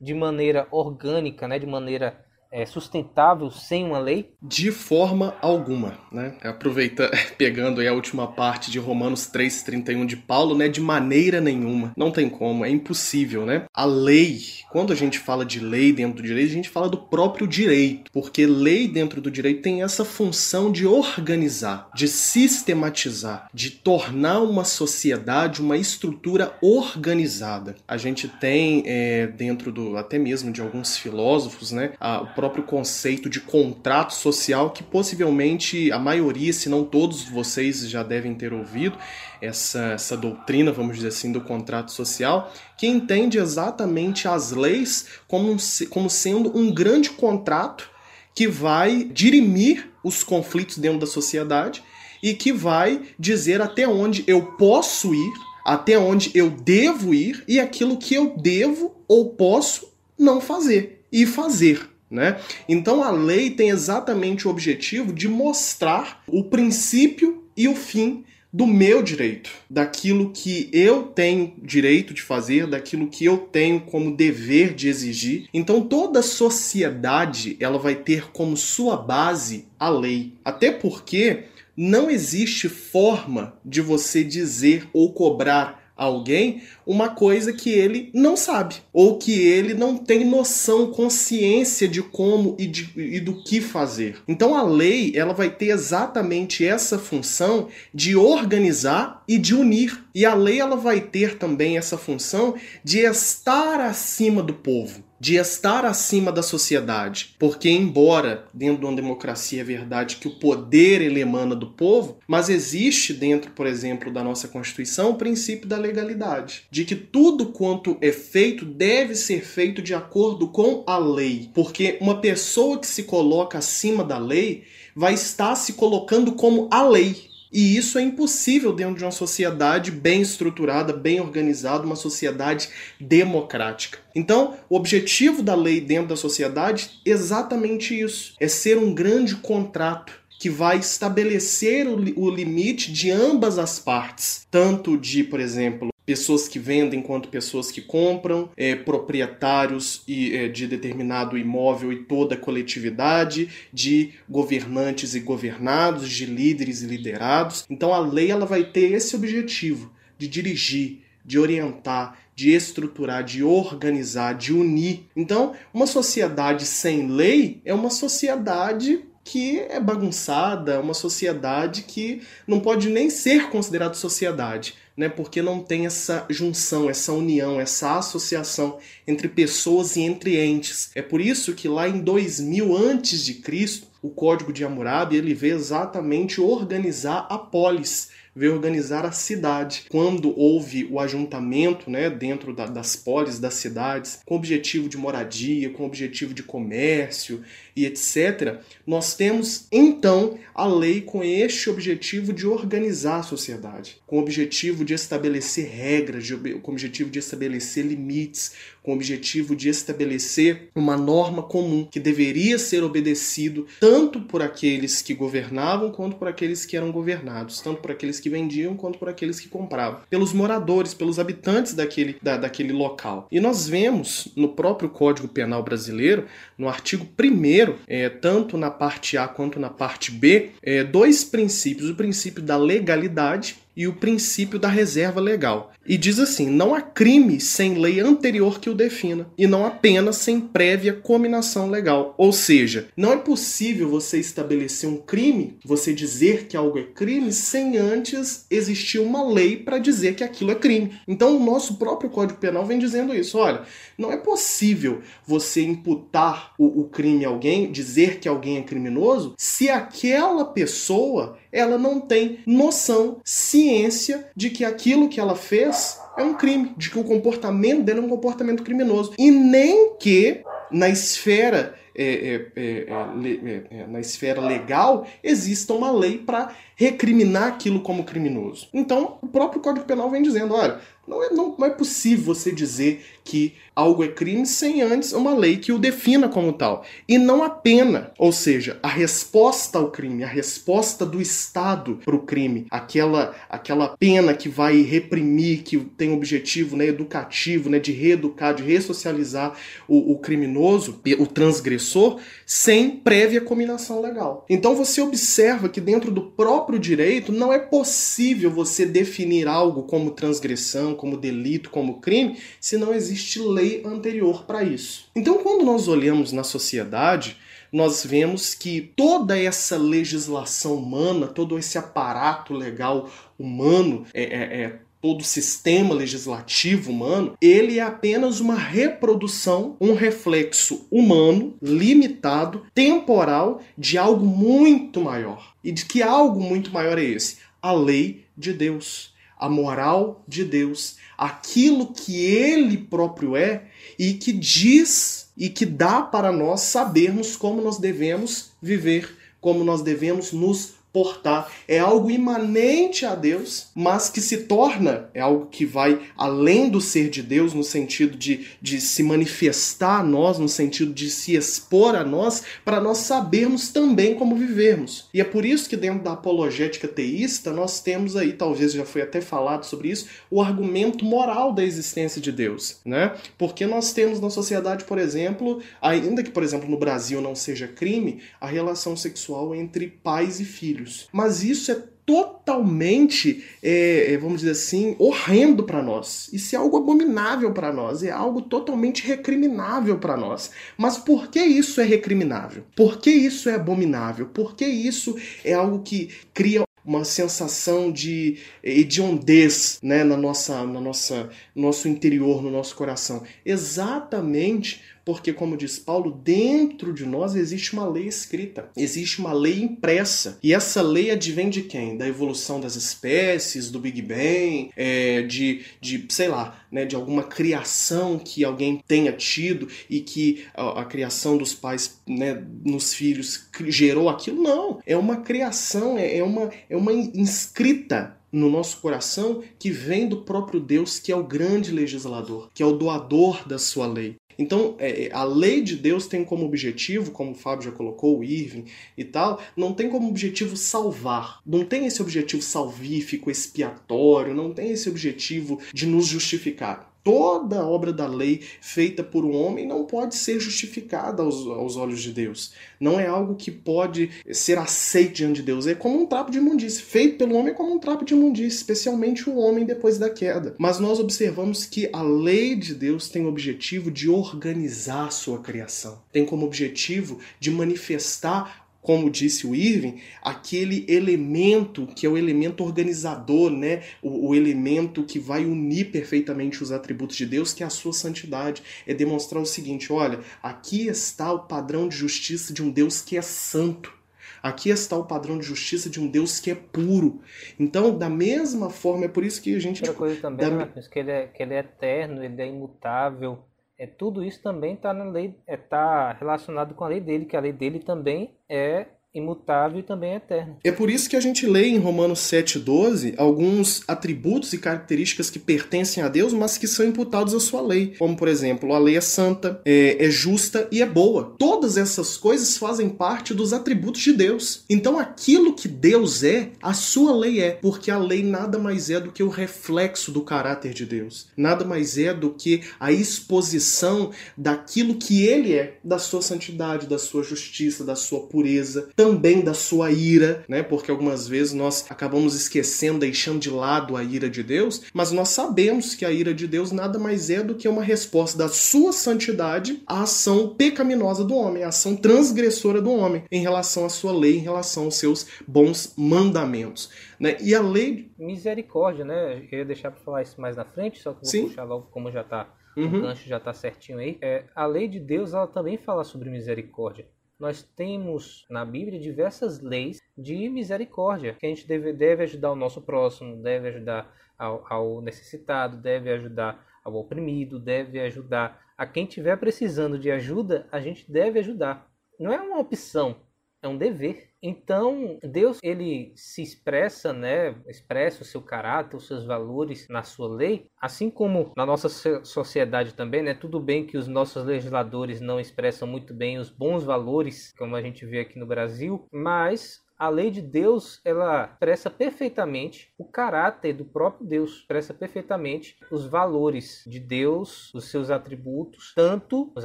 de maneira orgânica, né? De maneira é, sustentável sem uma lei? De forma alguma, né? Aproveita, pegando aí a última parte de Romanos 3:31 de Paulo, né? De maneira nenhuma, não tem como, é impossível, né? A lei, quando a gente fala de lei dentro do direito, a gente fala do próprio direito, porque lei dentro do direito tem essa função de organizar, de sistematizar, de tornar uma sociedade uma estrutura organizada. A gente tem é, dentro do até mesmo de alguns filósofos, né? A, próprio conceito de contrato social que possivelmente a maioria, se não todos vocês já devem ter ouvido essa, essa doutrina, vamos dizer assim, do contrato social, que entende exatamente as leis como, como sendo um grande contrato que vai dirimir os conflitos dentro da sociedade e que vai dizer até onde eu posso ir, até onde eu devo ir e aquilo que eu devo ou posso não fazer e fazer. Né? Então a lei tem exatamente o objetivo de mostrar o princípio e o fim do meu direito, daquilo que eu tenho direito de fazer, daquilo que eu tenho como dever de exigir. Então toda sociedade ela vai ter como sua base a lei, até porque não existe forma de você dizer ou cobrar alguém uma coisa que ele não sabe ou que ele não tem noção, consciência de como e, de, e do que fazer. Então a lei ela vai ter exatamente essa função de organizar e de unir. E a lei ela vai ter também essa função de estar acima do povo. De estar acima da sociedade. Porque, embora dentro de uma democracia é verdade que o poder ele emana do povo, mas existe dentro, por exemplo, da nossa Constituição o princípio da legalidade, de que tudo quanto é feito deve ser feito de acordo com a lei. Porque uma pessoa que se coloca acima da lei vai estar se colocando como a lei. E isso é impossível dentro de uma sociedade bem estruturada, bem organizada, uma sociedade democrática. Então, o objetivo da lei dentro da sociedade é exatamente isso: é ser um grande contrato que vai estabelecer o, limite de ambas as partes, tanto de, por exemplo, pessoas que vendem quanto pessoas que compram, é, proprietários e, é, de determinado imóvel e toda a coletividade, de governantes e governados, de líderes e liderados. Então a lei ela vai ter esse objetivo de dirigir, de orientar, de estruturar, de organizar, de unir. Então, uma sociedade sem lei é uma sociedade que é bagunçada, uma sociedade que não pode nem ser considerada sociedade né, porque não tem essa junção, essa união, essa associação entre pessoas e entre entes. É por isso que lá em 2000 antes de Cristo, o Código de Hammurabi ele vê exatamente organizar a polis, veio organizar a cidade. Quando houve o ajuntamento né, dentro da, das polis, das cidades, com objetivo de moradia, com objetivo de comércio e etc., nós temos então a lei com este objetivo de organizar a sociedade, com o objetivo de estabelecer regras, com o objetivo de estabelecer limites, com o objetivo de estabelecer uma norma comum que deveria ser obedecido tanto por aqueles que governavam quanto por aqueles que eram governados, tanto por aqueles que vendiam quanto por aqueles que compravam, pelos moradores, pelos habitantes daquele, da, daquele local. E nós vemos no próprio Código Penal brasileiro, no artigo 1 é, tanto na parte A quanto na parte B, é, dois princípios: o princípio da legalidade e o princípio da reserva legal. E diz assim: não há crime sem lei anterior que o defina, e não há pena sem prévia cominação legal. Ou seja, não é possível você estabelecer um crime, você dizer que algo é crime, sem antes existir uma lei para dizer que aquilo é crime. Então, o nosso próprio Código Penal vem dizendo isso: olha, não é possível você imputar o, o crime a alguém, dizer que alguém é criminoso, se aquela pessoa ela não tem noção, ciência de que aquilo que ela fez é um crime, de que o comportamento dela é um comportamento criminoso. E nem que na esfera é, é, é, é, é na esfera legal exista uma lei para recriminar aquilo como criminoso. Então, o próprio Código Penal vem dizendo: olha, não é, não, não é possível você dizer que algo é crime sem antes uma lei que o defina como tal. E não a pena, ou seja, a resposta ao crime, a resposta do Estado para o crime, aquela, aquela pena que vai reprimir, que tem objetivo né, educativo, né, de reeducar, de ressocializar o, o criminoso, o transgressor, sem prévia combinação legal. Então você observa que dentro do próprio direito não é possível você definir algo como transgressão, como delito, como crime, se não existe lei anterior para isso. Então, quando nós olhamos na sociedade, nós vemos que toda essa legislação humana, todo esse aparato legal humano, é, é, é todo o sistema legislativo humano, ele é apenas uma reprodução, um reflexo humano, limitado, temporal, de algo muito maior. E de que algo muito maior é esse? A lei de Deus a moral de Deus, aquilo que ele próprio é e que diz e que dá para nós sabermos como nós devemos viver, como nós devemos nos portar. É algo imanente a Deus, mas que se torna, é algo que vai além do ser de Deus, no sentido de, de se manifestar a nós, no sentido de se expor a nós, para nós sabermos também como vivermos. E é por isso que dentro da apologética teísta nós temos aí, talvez já foi até falado sobre isso, o argumento moral da existência de Deus, né? Porque nós temos na sociedade, por exemplo, ainda que, por exemplo, no Brasil não seja crime, a relação sexual entre pais e filhos filhos. Mas isso é totalmente, é, é vamos dizer assim, horrendo para nós. Isso é algo abominável para nós, é algo totalmente recriminável para nós. Mas por que isso é recriminável? Por que isso é abominável? Por que isso é algo que cria uma sensação de hediondez né, na nossa, na nossa, no nosso interior, no nosso coração? Exatamente Porque, como diz Paulo, dentro de nós existe uma lei escrita, existe uma lei impressa. E essa lei advém de quem? Da evolução das espécies, do Big Bang, é, de, de, sei lá, né, de alguma criação que alguém tenha tido e que a, a criação dos pais né, nos filhos gerou aquilo. Não, é uma criação, é, é uma, é uma inscrita no nosso coração que vem do próprio Deus, que é o grande legislador, que é o doador da sua lei. Então, é, é, a lei de Deus tem como objetivo, como o Fábio já colocou, o Irving e tal, não tem como objetivo salvar. Não tem esse objetivo salvífico, expiatório, não tem esse objetivo de nos justificar toda obra da lei feita por um homem não pode ser justificada aos, aos, olhos de Deus. Não é algo que pode ser aceito diante de Deus. É como um trapo de imundície. Feito pelo homem é como um trapo de imundície, especialmente o homem depois da queda. Mas nós observamos que a lei de Deus tem o objetivo de organizar a sua criação. Tem como objetivo de manifestar como disse o Irving, aquele elemento que é o elemento organizador, né? O, o, elemento que vai unir perfeitamente os atributos de Deus, que é a sua santidade. É demonstrar o seguinte: olha, aqui está o padrão de justiça de um Deus que é santo. Aqui está o padrão de justiça de um Deus que é puro. Então, da mesma forma, é por isso que a gente. Outra coisa também, da... né, que, ele é, que ele é eterno, ele é imutável é tudo isso também está na lei, é tá relacionado com a lei dele, que a lei dele também é imutável e também eterno. É por isso que a gente lê em Romanos 7,12 alguns atributos e características que pertencem a Deus, mas que são imputados à sua lei. Como, por exemplo, a lei é santa, é, é justa e é boa. Todas essas coisas fazem parte dos atributos de Deus. Então, aquilo que Deus é, a sua lei é, porque a lei nada mais é do que o reflexo do caráter de Deus. Nada mais é do que a exposição daquilo que ele é, da sua santidade, da sua justiça, da sua pureza também da sua ira, né? Porque algumas vezes nós acabamos esquecendo, deixando de lado a ira de Deus, mas nós sabemos que a ira de Deus nada mais é do que uma resposta da sua santidade à ação pecaminosa do homem, à ação transgressora do homem em relação à sua lei, em relação aos seus bons mandamentos. Né? E a lei. Misericórdia, né? Eu ia deixar para falar isso mais na frente, só que vou Sim. puxar logo como já está. Uhum. O gancho já está certinho aí. É, a lei de Deus ela também fala sobre misericórdia nós temos na Bíblia diversas leis de misericórdia, que a gente deve, deve ajudar o nosso próximo, deve ajudar ao, ao necessitado, deve ajudar ao oprimido, deve ajudar a quem estiver precisando de ajuda, a gente deve ajudar. Não é uma opção, é um dever. Então, Deus ele se expressa, né, expressa o seu caráter, os seus valores na sua lei, assim como na nossa sociedade também, né? Tudo bem que os nossos legisladores não expressam muito bem os bons valores, como a gente vê aqui no Brasil, mas a lei de Deus ela expressa perfeitamente o caráter do próprio Deus, expressa perfeitamente os valores de Deus, os seus atributos, tanto os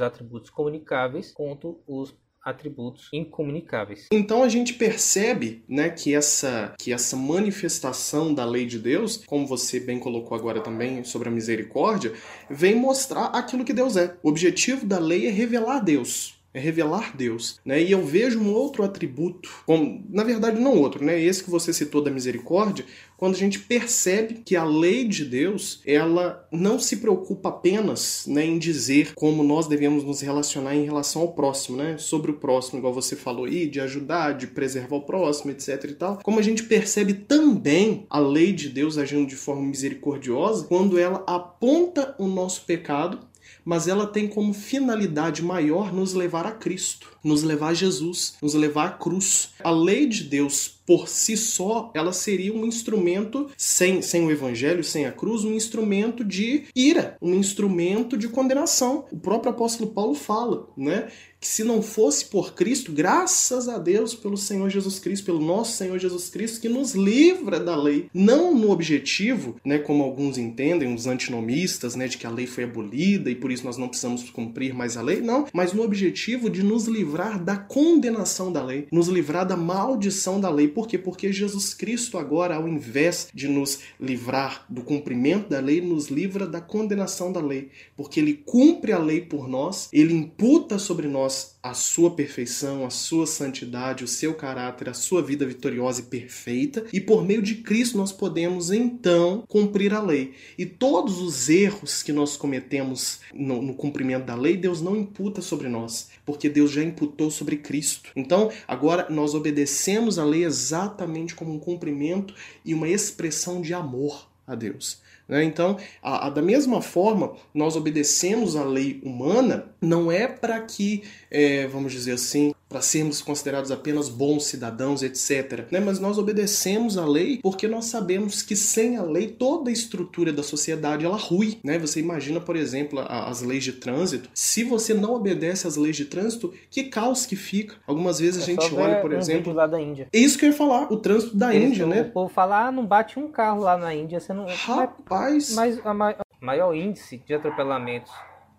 atributos comunicáveis quanto os atributos incomunicáveis. Então a gente percebe, né, que essa que essa manifestação da lei de Deus, como você bem colocou agora também sobre a misericórdia, vem mostrar aquilo que Deus é. O objetivo da lei é revelar Deus é revelar Deus, né? E eu vejo um outro atributo, como, na verdade não outro, né? Esse que você citou da misericórdia, quando a gente percebe que a lei de Deus, ela não se preocupa apenas, né, em dizer como nós devemos nos relacionar em relação ao próximo, né? Sobre o próximo, igual você falou aí, de ajudar, de preservar o próximo, etc e tal. Como a gente percebe também a lei de Deus agindo de forma misericordiosa quando ela aponta o nosso pecado mas ela tem como finalidade maior nos levar a Cristo, nos levar a Jesus, nos levar à cruz. A lei de Deus por si só, ela seria um instrumento, sem, sem o evangelho, sem a cruz, um instrumento de ira, um instrumento de condenação. O próprio apóstolo Paulo fala, né? Que se não fosse por Cristo, graças a Deus pelo Senhor Jesus Cristo, pelo nosso Senhor Jesus Cristo, que nos livra da lei, não no objetivo, né, como alguns entendem, os antinomistas, né, de que a lei foi abolida e por isso nós não precisamos cumprir mais a lei, não, mas no objetivo de nos livrar da condenação da lei, nos livrar da maldição da lei. Por quê? Porque Jesus Cristo agora, ao invés de nos livrar do cumprimento da lei, nos livra da condenação da lei, porque ele cumpre a lei por nós, ele imputa sobre nós nós a sua perfeição, a sua santidade, o seu caráter, a sua vida vitoriosa e perfeita, e por meio de Cristo nós podemos então cumprir a lei. E todos os erros que nós cometemos no, no cumprimento da lei, Deus não imputa sobre nós, porque Deus já imputou sobre Cristo. Então, agora nós obedecemos a lei exatamente como um cumprimento e uma expressão de amor a Deus. Né? Então, a, a, da mesma forma, nós obedecemos a lei humana não é para que, é, vamos dizer assim, para sermos considerados apenas bons cidadãos, etc. Né? Mas nós obedecemos a lei porque nós sabemos que sem a lei toda a estrutura da sociedade ela rui. Né? Você imagina, por exemplo, as leis de trânsito. Se você não obedece às leis de trânsito, que caos que fica. Algumas vezes é a gente olha, por um exemplo. lá da Índia. É isso que eu ia falar, o trânsito da Eles, Índia, o né? O povo fala, ah, não bate um carro lá na Índia, você não. Rapaz! Mas a maior índice de atropelamentos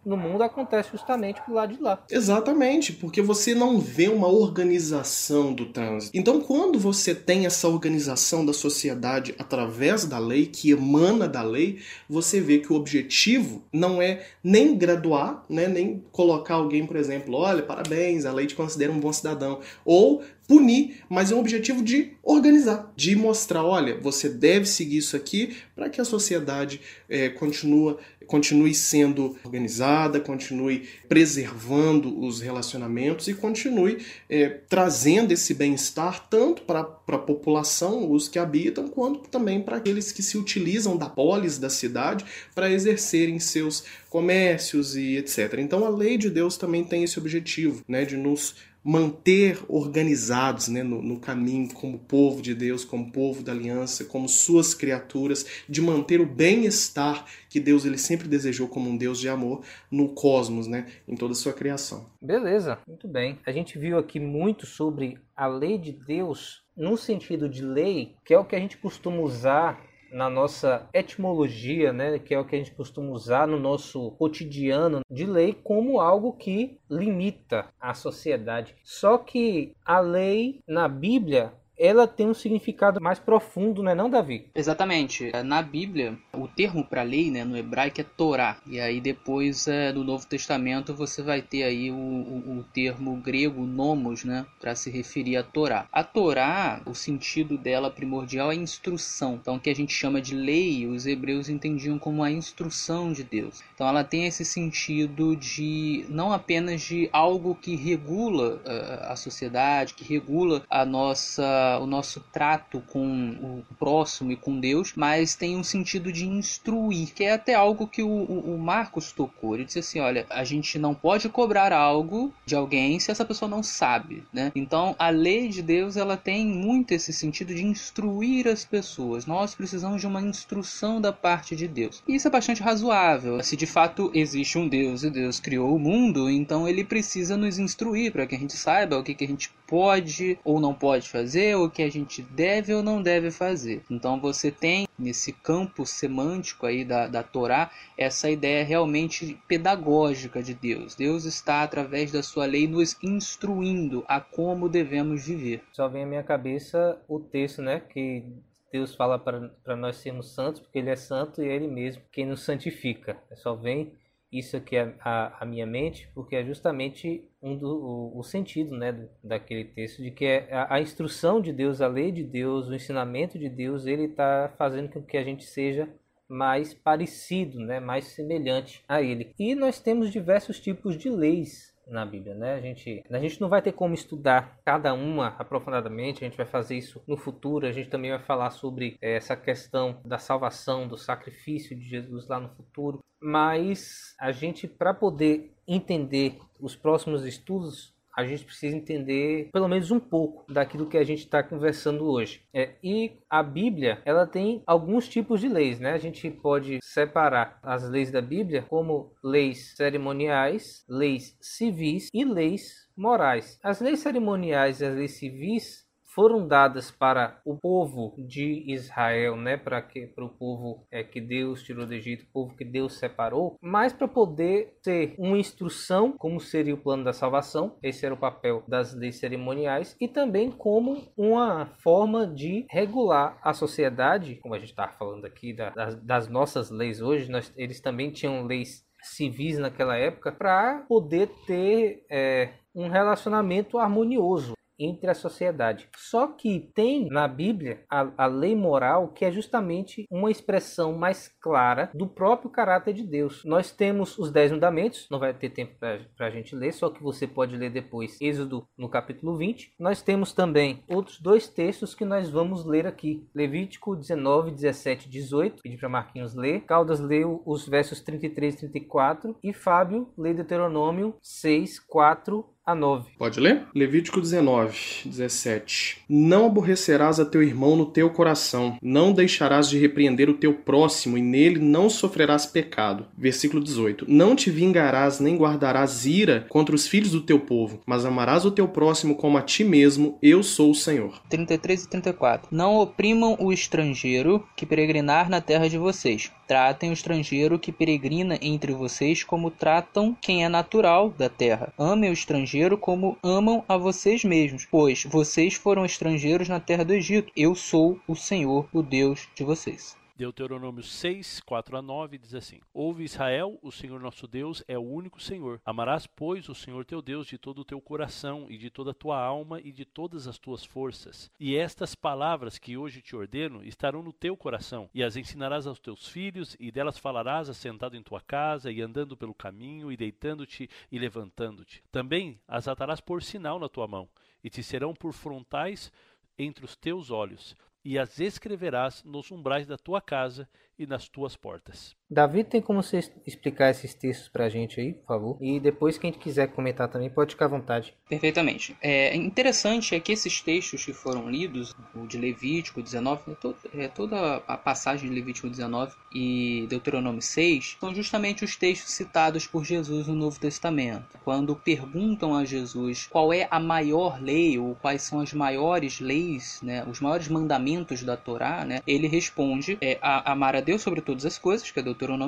no mundo acontece justamente pro lado de lá. Exatamente, porque você não vê uma organização do trânsito. Então, quando você tem essa organização da sociedade através da lei, que emana da lei, você vê que o objetivo não é nem graduar, né, nem colocar alguém, por exemplo, olha, parabéns, a lei te considera um bom cidadão, ou punir, mas é um objetivo de organizar, de mostrar, olha, você deve seguir isso aqui para que a sociedade é, continue, continue sendo organizada, continue preservando os relacionamentos e continue é, trazendo esse bem-estar tanto para a população, os que habitam, quanto também para aqueles que se utilizam da polis da cidade para exercerem seus comércios e etc. Então a lei de Deus também tem esse objetivo, né, de nos manter organizados né, no, no, caminho como povo de Deus, como povo da aliança, como suas criaturas, de manter o bem-estar que Deus ele sempre desejou como um Deus de amor no cosmos, né, em toda a sua criação. Beleza, muito bem. A gente viu aqui muito sobre a lei de Deus no sentido de lei, que é o que a gente costuma usar na nossa etimologia, né, que é o que a gente costuma usar no nosso cotidiano de lei como algo que limita a sociedade. Só que a lei na Bíblia ela tem um significado mais profundo, não é não, Davi? Exatamente. Na Bíblia, o termo para lei, né, no hebraico é Torá. E aí depois, é, no Novo Testamento, você vai ter aí o, o, o termo grego nomos, né, para se referir a Torá. A Torá, o sentido dela primordial é instrução. Então, o que a gente chama de lei, os hebreus entendiam como a instrução de Deus. Então, ela tem esse sentido de não apenas de algo que regula uh, a sociedade, que regula a nossa o nosso trato com o próximo e com Deus, mas tem um sentido de instruir, que é até algo que o, o, o Marcos tocou. Ele disse assim: olha, a gente não pode cobrar algo de alguém se essa pessoa não sabe, né? Então a lei de Deus ela tem muito esse sentido de instruir as pessoas. Nós precisamos de uma instrução da parte de Deus. E isso é bastante razoável. Se de fato existe um Deus e Deus criou o mundo, então ele precisa nos instruir para que a gente saiba o que, que a gente pode ou não pode fazer, o que a gente deve ou não deve fazer. Então você tem nesse campo semântico aí da, da Torá essa ideia realmente pedagógica de Deus. Deus está através da sua lei nos instruindo a como devemos viver. Só vem à minha cabeça o texto, né, que Deus fala para nós sermos santos, porque Ele é santo e é Ele mesmo quem nos santifica. Só vem isso aqui a, minha mente, porque é justamente um do, o, o sentido né, do, daquele texto, de que é a, a, instrução de Deus, a lei de Deus, o ensinamento de Deus, ele está fazendo com que a gente seja mais parecido, né, mais semelhante a ele. E nós temos diversos tipos de leis na Bíblia, né? A gente, a gente não vai ter como estudar cada uma aprofundadamente, a gente vai fazer isso no futuro, a gente também vai falar sobre é, essa questão da salvação, do sacrifício de Jesus lá no futuro, mas a gente, para poder entender os próximos estudos, a gente precisa entender pelo menos um pouco daquilo que a gente está conversando hoje. É, e a Bíblia, ela tem alguns tipos de leis, né? A gente pode separar as leis da Bíblia como leis cerimoniais, leis civis e leis morais. As leis cerimoniais e as leis civis foram dadas para o povo de Israel, né, para que para o povo é, que Deus tirou do Egito, o povo que Deus separou, mas para poder ser uma instrução, como seria o plano da salvação, esse era o papel das leis cerimoniais, e também como uma forma de regular a sociedade, como a gente está falando aqui da, das, das, nossas leis hoje, nós, eles também tinham leis civis naquela época para poder ter é, um relacionamento harmonioso entre a sociedade. Só que tem na Bíblia a, a, lei moral que é justamente uma expressão mais clara do próprio caráter de Deus. Nós temos os Dez Mandamentos, não vai ter tempo para a gente ler, só que você pode ler depois Êxodo no capítulo 20. Nós temos também outros dois textos que nós vamos ler aqui: Levítico 19, 17 18. Pedi para Marquinhos ler. Caldas leu os versos 33 e 34. E Fábio lê Deuteronômio 6, 4 a 9. Pode ler? Levítico 19, 17. Não aborrecerás a teu irmão no teu coração, não deixarás de repreender o teu próximo, e nele não sofrerás pecado. Versículo 18. Não te vingarás nem guardarás ira contra os filhos do teu povo, mas amarás o teu próximo como a ti mesmo, eu sou o Senhor. 33 e 34. Não oprimam o estrangeiro que peregrinar na terra de vocês. Tratem o estrangeiro que peregrina entre vocês como tratam quem é natural da terra. Amem o estrangeiro como amam a vocês mesmos, pois vocês foram estrangeiros na terra do Egito. Eu sou o Senhor, o Deus de vocês. Deuteronômio 6, 4 a 9 diz assim: Ouve Israel, o Senhor nosso Deus é o único Senhor. Amarás, pois, o Senhor teu Deus de todo o teu coração e de toda a tua alma e de todas as tuas forças. E estas palavras que hoje te ordeno estarão no teu coração, e as ensinarás aos teus filhos, e delas falarás assentado em tua casa, e andando pelo caminho, e deitando-te e levantando-te. Também as atarás por sinal na tua mão, e te serão por frontais entre os teus olhos e as escreverás nos umbrais da tua casa e nas tuas portas. Davi, tem como você explicar esses textos para a gente aí, por favor? E depois, quem quiser comentar também, pode ficar à vontade. Perfeitamente. É interessante é que esses textos que foram lidos, o de Levítico 19, é, todo, é toda a passagem de Levítico 19 e Deuteronômio 6, são justamente os textos citados por Jesus no Novo Testamento. Quando perguntam a Jesus qual é a maior lei ou quais são as maiores leis, né, os maiores mandamentos da Torá, né, ele responde é, amar a Deus sobre todas as coisas, que é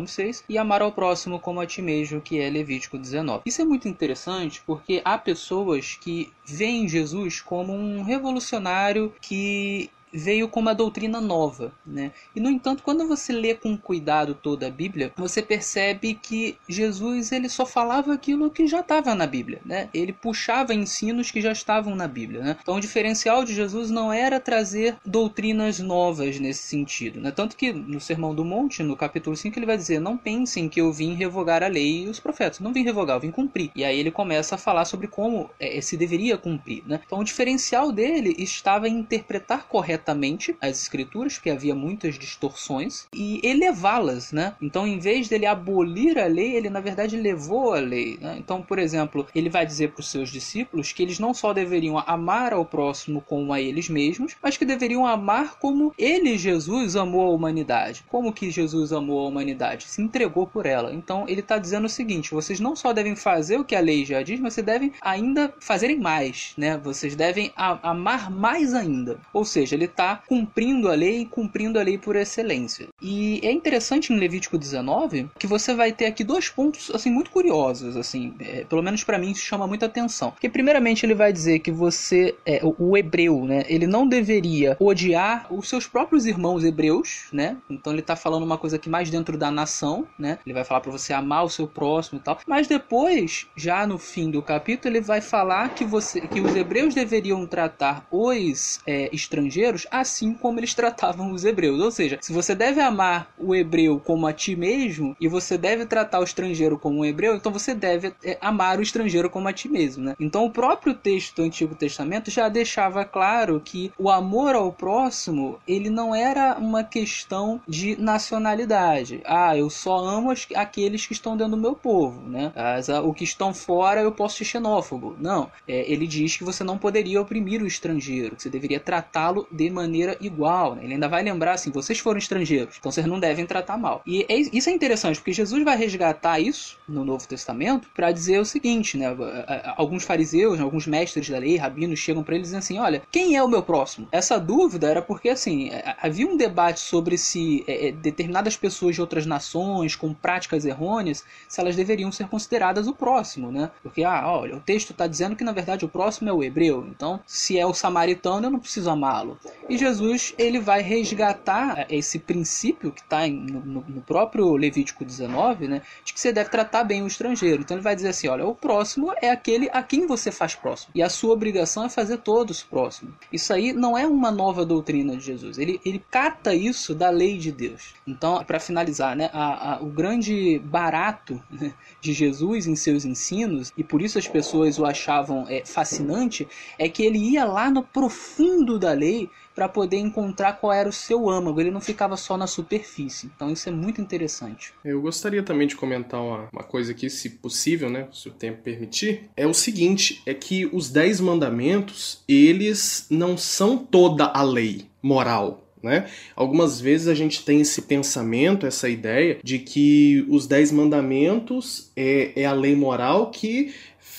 6, e amar ao próximo como a ti mesmo, que é Levítico 19. Isso é muito interessante porque há pessoas que veem Jesus como um revolucionário que veio com uma doutrina nova, né? E no entanto, quando você lê com cuidado toda a Bíblia, você percebe que Jesus ele só falava aquilo que já estava na Bíblia, né? Ele puxava ensinos que já estavam na Bíblia, né? Então, o diferencial de Jesus não era trazer doutrinas novas nesse sentido, né? Tanto que no Sermão do Monte, no capítulo 5, ele vai dizer: "Não pensem que eu vim revogar a lei e os profetas. Não vim revogar, eu vim cumprir". E aí ele começa a falar sobre como é, se deveria cumprir, né? Então, o diferencial dele estava em interpretar corretamente corretamente as escrituras, porque havia muitas distorções, e elevá-las, né? Então, em vez dele abolir a lei, ele na verdade levou a lei. Né? Então, por exemplo, ele vai dizer para os seus discípulos que eles não só deveriam amar ao próximo como a eles mesmos, mas que deveriam amar como ele, Jesus, amou a humanidade. Como que Jesus amou a humanidade? Se entregou por ela. Então, ele está dizendo o seguinte: vocês não só devem fazer o que a lei já diz, mas vocês devem ainda fazerem mais, né? Vocês devem amar mais ainda. Ou seja, ele está cumprindo a lei e cumprindo a lei por excelência. E é interessante em Levítico 19 que você vai ter aqui dois pontos assim muito curiosos, assim, é, pelo menos para mim isso chama muita atenção. Porque primeiramente ele vai dizer que você, é, o, o hebreu, né, ele não deveria odiar os seus próprios irmãos hebreus, né? Então ele está falando uma coisa aqui mais dentro da nação, né? Ele vai falar para você amar o seu próximo e tal. Mas depois, já no fim do capítulo, ele vai falar que você, que os hebreus deveriam tratar os é, estrangeiros assim como eles tratavam os hebreus. Ou seja, se você deve amar o hebreu como a ti mesmo e você deve tratar o estrangeiro como um hebreu, então você deve é, amar o estrangeiro como a ti mesmo. Né? Então o próprio texto do Antigo Testamento já deixava claro que o amor ao próximo ele não era uma questão de nacionalidade. Ah, eu só amo aqueles que estão dentro do meu povo, né? As, o que estão fora eu posso ser xenófobo. Não, é, ele diz que você não poderia oprimir o estrangeiro, que você deveria tratá-lo de maneira igual. Né? Ele ainda vai lembrar assim: vocês foram estrangeiros, então vocês não devem tratar mal. E é, isso é interessante, porque Jesus vai resgatar isso no Novo Testamento para dizer o seguinte: né? alguns fariseus, alguns mestres da lei, rabinos, chegam para eles e dizem assim: olha, quem é o meu próximo? Essa dúvida era porque assim é, havia um debate sobre se é, é, determinadas pessoas de outras nações com práticas errôneas, se elas deveriam ser consideradas o próximo, né? Porque ah, olha, o texto está dizendo que na verdade o próximo é o hebreu, então se é o samaritano eu não preciso amá-lo. E Jesus ele vai resgatar esse princípio que está no, no, próprio Levítico 19, né, de que você deve tratar bem o estrangeiro. Então ele vai dizer assim, olha, o próximo é aquele a quem você faz próximo. E a sua obrigação é fazer todos próximos. Isso aí não é uma nova doutrina de Jesus. Ele, ele cata isso da lei de Deus. Então, para finalizar, né, a, a, o grande barato né, de Jesus em seus ensinos, e por isso as pessoas o achavam é, fascinante, é que ele ia lá no profundo da lei para poder encontrar qual era o seu âmago. Ele não ficava só na superfície. Então isso é muito interessante. Eu gostaria também de comentar uma, uma coisa aqui, se possível, né? Se o tempo permitir. É o seguinte: é que os dez mandamentos, eles não são toda a lei moral. Né? Algumas vezes a gente tem esse pensamento, essa ideia de que os dez mandamentos é, é a lei moral que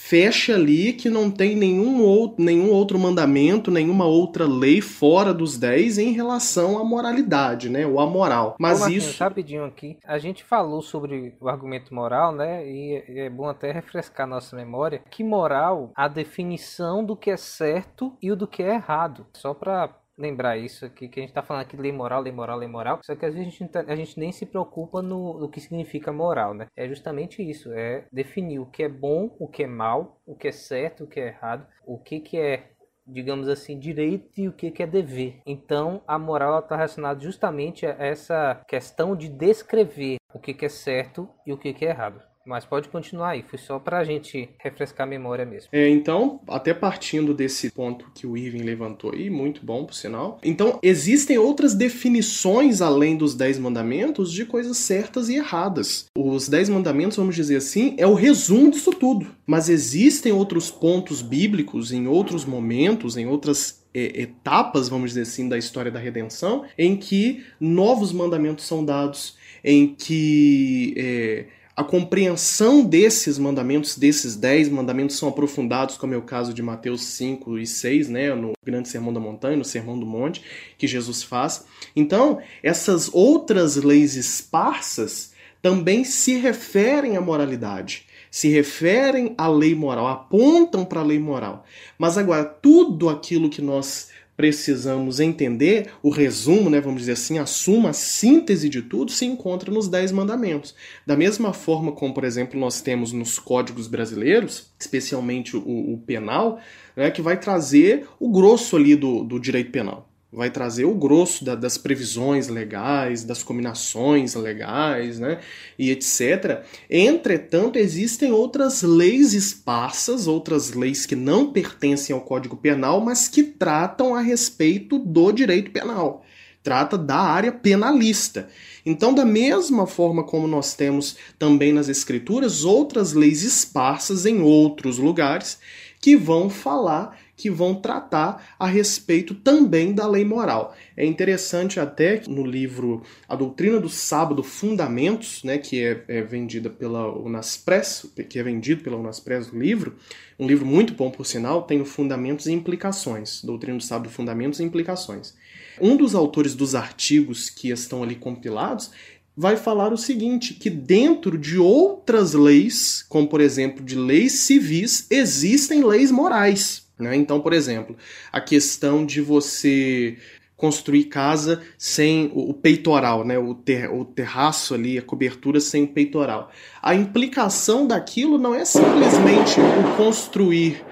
fecha ali que não tem nenhum outro, nenhum outro mandamento, nenhuma outra lei fora dos dez em relação à moralidade, né? O amoral. Mas Ô, isso. Rapidinho aqui. A gente falou sobre o argumento moral, né? E é bom até refrescar nossa memória. Que moral, a definição do que é certo e o do que é errado. Só para lembrar isso aqui, que a gente está falando aqui de lei moral, lei moral, lei moral, só que às vezes a gente, tá, a gente nem se preocupa no, no que significa moral, né? É justamente isso, é definir o que é bom, o que é mal, o que é certo, o que é errado, o que, que é digamos assim, direito e o que, é dever. Então, a moral está relacionada justamente a essa questão de descrever o que, é certo e o que é errado. Mas pode continuar aí, foi só para a gente refrescar a memória mesmo. É, então, até partindo desse ponto que o Irving levantou aí, muito bom por sinal. Então, existem outras definições além dos Dez Mandamentos de coisas certas e erradas. Os Dez Mandamentos, vamos dizer assim, é o resumo disso tudo. Mas existem outros pontos bíblicos em outros momentos, em outras é, etapas, vamos dizer assim, da história da redenção, em que novos mandamentos são dados, em que é, a compreensão desses mandamentos, desses dez mandamentos, são aprofundados, como é o caso de Mateus 5 e 6, né, no Grande Sermão da Montanha, no Sermão do Monte, que Jesus faz. Então, essas outras leis esparsas também se referem à moralidade, se referem à lei moral, apontam para a lei moral. Mas agora, tudo aquilo que nós precisamos entender, o resumo, né, vamos dizer assim, a suma, a síntese de tudo se encontra nos Dez Mandamentos. Da mesma forma como, por exemplo, nós temos nos códigos brasileiros, especialmente o, o penal, né, que vai trazer o grosso ali do, do direito penal vai trazer o grosso da, das previsões legais, das combinações legais, né, e etc. Entretanto, existem outras leis esparsas, outras leis que não pertencem ao Código Penal, mas que tratam a respeito do direito penal. Trata da área penalista. Então, da mesma forma como nós temos também nas Escrituras outras leis esparsas em outros lugares que vão falar que vão tratar a respeito também da lei moral. É interessante até no livro A Doutrina do Sábado Fundamentos, né, que é, é vendida pela Unaspress, que é vendido pela Unaspress o livro, um livro muito bom por sinal, tem o Fundamentos e Implicações, Doutrina do Sábado Fundamentos e Implicações. Um dos autores dos artigos que estão ali compilados vai falar o seguinte: que dentro de outras leis, como por exemplo de leis civis, existem leis morais. Né? Então, por exemplo, a questão de você construir casa sem o peitoral, né? o, ter, o terraço ali, a cobertura sem o peitoral. A implicação daquilo não é simplesmente o construir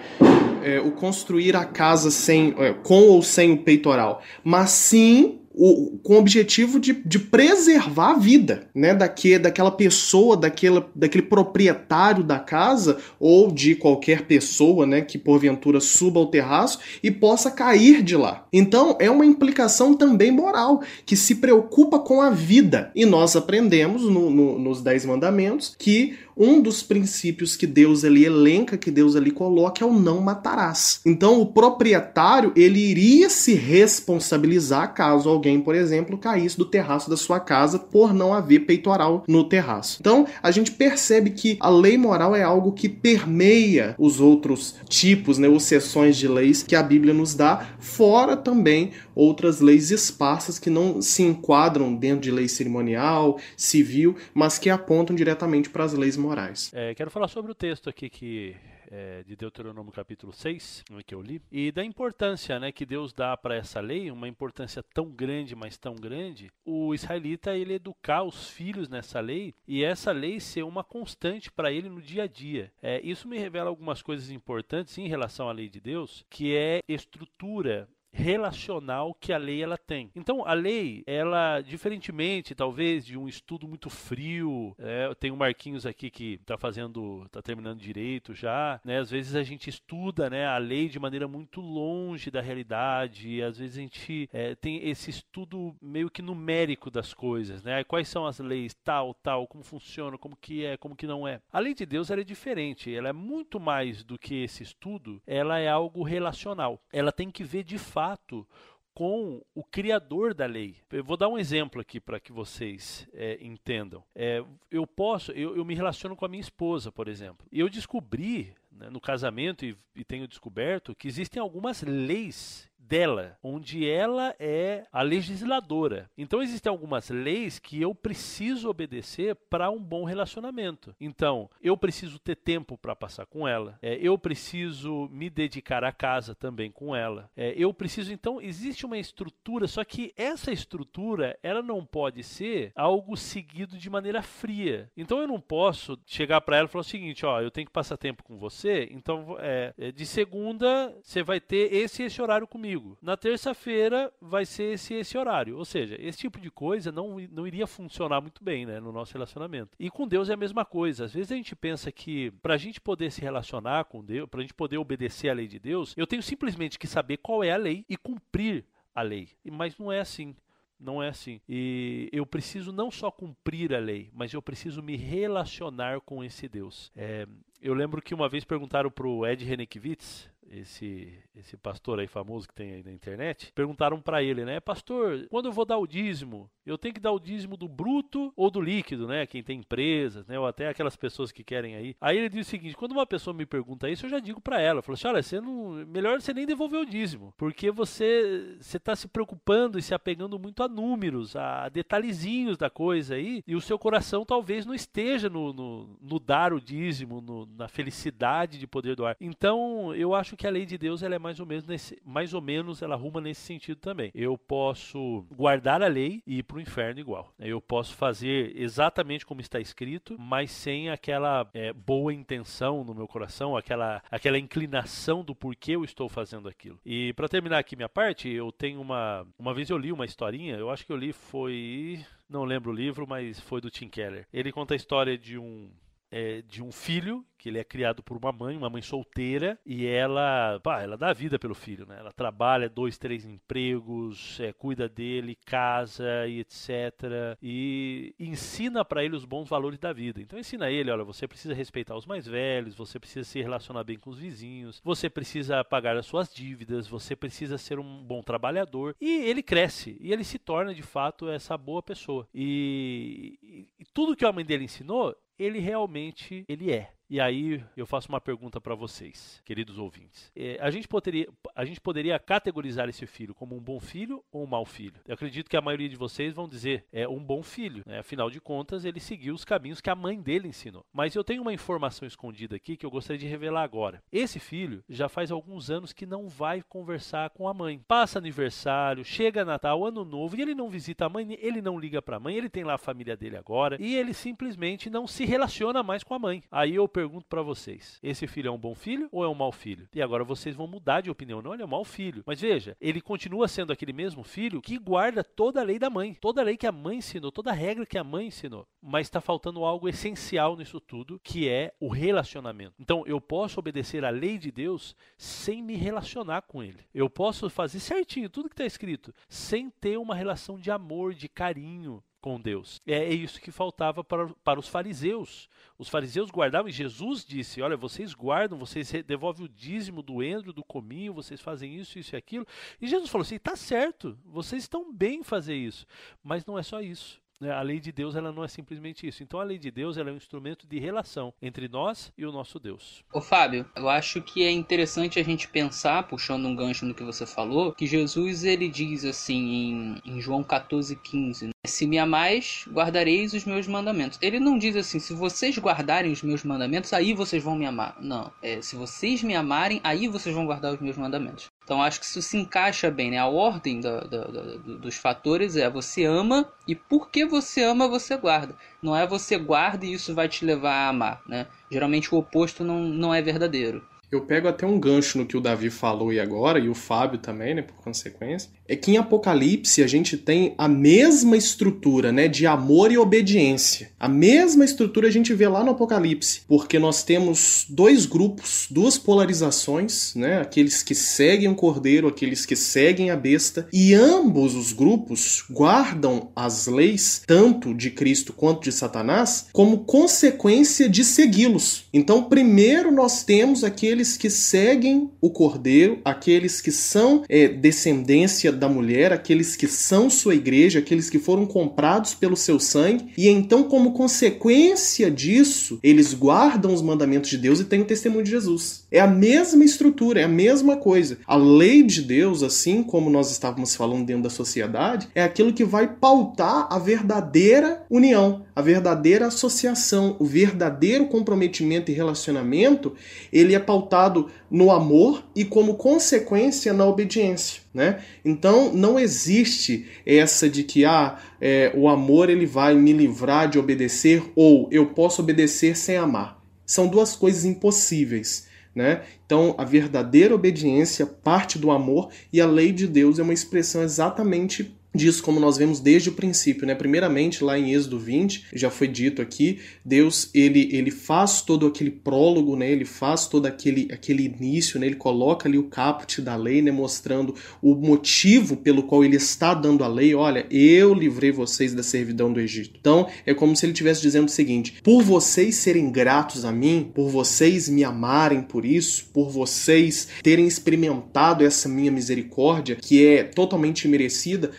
é, o construir a casa sem, é, com ou sem o peitoral, mas sim o, com o objetivo de, de preservar a vida, né, daque, daquela pessoa, daquela, daquele proprietário da casa ou de qualquer pessoa, né, que porventura suba ao terraço e possa cair de lá. Então é uma implicação também moral que se preocupa com a vida e nós aprendemos no, no, nos Dez Mandamentos que um dos princípios que Deus ali elenca, que Deus ali coloca é o não matarás. Então o proprietário ele iria se responsabilizar caso alguém, por exemplo, caísse do terraço da sua casa por não haver peitoral no terraço. Então a gente percebe que a lei moral é algo que permeia os outros tipos, né, ou seções de leis que a Bíblia nos dá, fora também outras leis esparsas que não se enquadram dentro de lei cerimonial, civil, mas que apontam diretamente para as leis morais. É, quero falar sobre o texto aqui que é, de Deuteronômio capítulo 6, que eu li, e da importância né, que Deus dá para essa lei, uma importância tão grande, mas tão grande, o israelita ele educar os filhos nessa lei e essa lei ser uma constante para ele no dia a dia. É, isso me revela algumas coisas importantes em relação à lei de Deus, que é estrutura relacional que a lei ela tem. Então a lei, ela diferentemente talvez de um estudo muito frio, é, tem o Marquinhos aqui que está fazendo, está terminando direito já, né? Às vezes a gente estuda, né, a lei de maneira muito longe da realidade, às vezes a gente é, tem esse estudo meio que numérico das coisas, né? Quais são as leis, tal, tal, como funciona, como que é, como que não é. A lei de Deus ela é diferente, ela é muito mais do que esse estudo, ela é algo relacional. Ela tem que ver de fato fato com o criador da lei. Eu vou dar um exemplo aqui para que vocês é, entendam. É, eu posso, eu, eu, me relaciono com a minha esposa, por exemplo, e eu descobri né, no casamento e, e tenho descoberto que existem algumas leis dela, onde ela é a legisladora. Então existem algumas leis que eu preciso obedecer para um bom relacionamento. Então, eu preciso ter tempo para passar com ela. É, eu preciso me dedicar à casa também com ela. É, eu preciso, então, existe uma estrutura, só que essa estrutura, ela não pode ser algo seguido de maneira fria. Então eu não posso chegar para ela e falar o seguinte, ó, eu tenho que passar tempo com você, então é, é de segunda você vai ter esse esse horário comigo Na terça-feira vai ser esse, esse horário. Ou seja, esse tipo de coisa não, não iria funcionar muito bem né, no nosso relacionamento. E com Deus é a mesma coisa. Às vezes a gente pensa que para a gente poder se relacionar com Deus, para a gente poder obedecer à lei de Deus, eu tenho simplesmente que saber qual é a lei e cumprir a lei. Mas não é assim. Não é assim. E eu preciso não só cumprir a lei, mas eu preciso me relacionar com esse Deus. É, eu lembro que uma vez perguntaram para o Ed Renekiewicz, esse, esse pastor aí famoso que tem aí na internet, perguntaram para ele, né, pastor, quando eu vou dar o dízimo, eu tenho que dar o dízimo do bruto ou do líquido, né? Quem tem empresas, né? Ou até aquelas pessoas que querem aí. Aí ele diz o seguinte: quando uma pessoa me pergunta isso, eu já digo para ela, eu falo assim, olha, você não, melhor você nem devolver o dízimo, porque você você está se preocupando e se apegando muito a números, a detalhezinhos da coisa aí, e o seu coração talvez não esteja no, no, no dar o dízimo, no, na felicidade de poder doar. Então, eu acho que a lei de Deus ela é mais ou menos nesse, mais ou menos ela arruma nesse sentido também. Eu posso guardar a lei e para o inferno igual. Eu posso fazer exatamente como está escrito, mas sem aquela é, boa intenção no meu coração, aquela, aquela inclinação do porquê eu estou fazendo aquilo. E para terminar aqui minha parte, eu tenho uma. Uma vez eu li uma historinha, eu acho que eu li foi. Não lembro o livro, mas foi do Tim Keller. Ele conta a história de um é, de um filho que ele é criado por uma mãe, uma mãe solteira, e ela, pá, ela dá vida pelo filho, né? Ela trabalha dois, três empregos, é, cuida dele, casa e etc. E ensina para ele os bons valores da vida. Então ensina ele, olha, você precisa respeitar os mais velhos, você precisa se relacionar bem com os vizinhos, você precisa pagar as suas dívidas, você precisa ser um bom trabalhador. E ele cresce e ele se torna de fato essa boa pessoa. E, e, e tudo que a mãe dele ensinou, ele realmente ele é. E aí eu faço uma pergunta para vocês, queridos ouvintes. É, a, gente poderia, a gente poderia categorizar esse filho como um bom filho ou um mau filho? Eu acredito que a maioria de vocês vão dizer é um bom filho. Né? Afinal de contas, ele seguiu os caminhos que a mãe dele ensinou. Mas eu tenho uma informação escondida aqui que eu gostaria de revelar agora. Esse filho já faz alguns anos que não vai conversar com a mãe. Passa aniversário, chega Natal, Ano Novo e ele não visita a mãe, ele não liga para a mãe, ele tem lá a família dele agora e ele simplesmente não se relaciona mais com a mãe. Aí eu pergunto para vocês: esse filho é um bom filho ou é um mau filho? E agora vocês vão mudar de opinião. Não, ele é um mau filho. Mas veja, ele continua sendo aquele mesmo filho que guarda toda a lei da mãe, toda a lei que a mãe ensinou, toda a regra que a mãe ensinou. Mas está faltando algo essencial nisso tudo, que é o relacionamento. Então, eu posso obedecer à lei de Deus sem me relacionar com ele. Eu posso fazer certinho tudo que está escrito, sem ter uma relação de amor, de carinho, com Deus. É, isso que faltava para, para os fariseus. Os fariseus guardavam e Jesus disse: Olha, vocês guardam, vocês devolvem o dízimo do endro, do cominho, vocês fazem isso, isso e aquilo. E Jesus falou assim: Está certo, vocês estão bem em fazer isso. Mas não é só isso. Né? A lei de Deus ela não é simplesmente isso. Então a lei de Deus ela é um instrumento de relação entre nós e o nosso Deus. Ô Fábio, eu acho que é interessante a gente pensar, puxando um gancho no que você falou, que Jesus ele diz assim em, em João 14, 15, né? se me amais, guardareis os meus mandamentos. Ele não diz assim, se vocês guardarem os meus mandamentos, aí vocês vão me amar. Não, é se vocês me amarem, aí vocês vão guardar os meus mandamentos. Então acho que isso se encaixa bem, né? A ordem dos fatores é você ama e porque você ama você guarda. Não é você guarda e isso vai te levar a amar, né? Geralmente o oposto não, não é verdadeiro. Eu pego até um gancho no que o Davi falou e agora, e o Fábio também, né, por consequência. É que em Apocalipse a gente tem a mesma estrutura, né, de amor e obediência. A mesma estrutura a gente vê lá no Apocalipse, porque nós temos dois grupos, duas polarizações, né, aqueles que seguem o cordeiro, aqueles que seguem a besta, e ambos os grupos guardam as leis, tanto de Cristo quanto de Satanás, como consequência de segui-los. Então, primeiro nós temos aqueles aqueles que seguem o Cordeiro, aqueles que são é, descendência da mulher, aqueles que são sua igreja, aqueles que foram comprados pelo seu sangue, e então, como consequência disso, eles guardam os mandamentos de Deus e têm o testemunho de Jesus. É a mesma estrutura, é a mesma coisa. A lei de Deus, assim como nós estávamos falando dentro da sociedade, é aquilo que vai pautar a verdadeira união, a verdadeira associação, o verdadeiro comprometimento e relacionamento, ele é pautado no amor e, como consequência, na obediência. Né? Então não existe essa de que ah, é, o amor ele vai me livrar de obedecer ou eu posso obedecer sem amar. São duas coisas impossíveis. Né? Então, a verdadeira obediência parte do amor e a lei de Deus é uma expressão exatamente disso como nós vemos desde o princípio, né? Primeiramente, lá em Êxodo 20, já foi dito aqui, Deus, ele, ele faz todo aquele prólogo, né? Ele faz todo aquele, aquele início, né? Ele coloca ali o caput da lei, né? Mostrando o motivo pelo qual ele está dando a lei. Olha, eu livrei vocês da servidão do Egito. Então, é como se ele estivesse dizendo o seguinte, por vocês serem gratos a mim, por vocês me amarem por isso, por vocês terem experimentado essa minha misericórdia, que é totalmente merecida,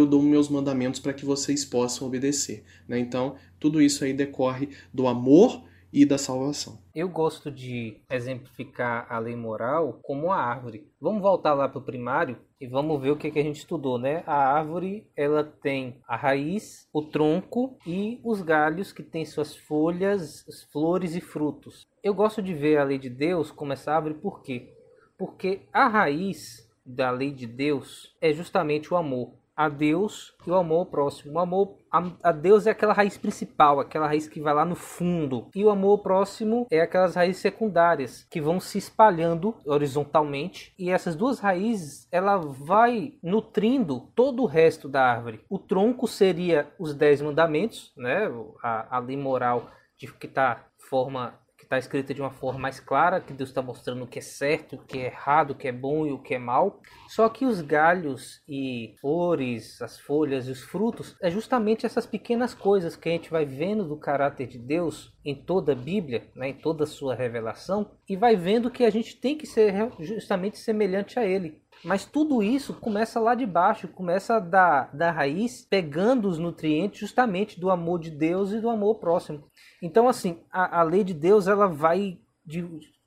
eu dou meus mandamentos para que vocês possam obedecer. Né? Então, tudo isso aí decorre do amor e da salvação. Eu gosto de exemplificar a lei moral como a árvore. Vamos voltar lá para o primário e vamos ver o que, que a gente estudou, né? A árvore ela tem a raiz, o tronco e os galhos que têm suas folhas, flores e frutos. Eu gosto de ver a lei de Deus como essa árvore por quê? Porque a raiz da lei de Deus é justamente o amor a Deus e o amor ao próximo. O amor a, Deus é aquela raiz principal, aquela raiz que vai lá no fundo. E o amor ao próximo é aquelas raízes secundárias que vão se espalhando horizontalmente. E essas duas raízes, ela vai nutrindo todo o resto da árvore. O tronco seria os dez mandamentos, né? A, a lei moral de que está forma está escrita de uma forma mais clara, que Deus está mostrando o que é certo, o que é errado, o que é bom e o que é mal. Só que os galhos e flores, as folhas e os frutos, é justamente essas pequenas coisas que a gente vai vendo do caráter de Deus em toda a Bíblia, né, em toda a sua revelação, e vai vendo que a gente tem que ser justamente semelhante a Ele. Mas tudo isso começa lá de baixo, começa da, da raiz, pegando os nutrientes justamente do amor de Deus e do amor próximo. Então, assim, a, a lei de Deus ela vai de,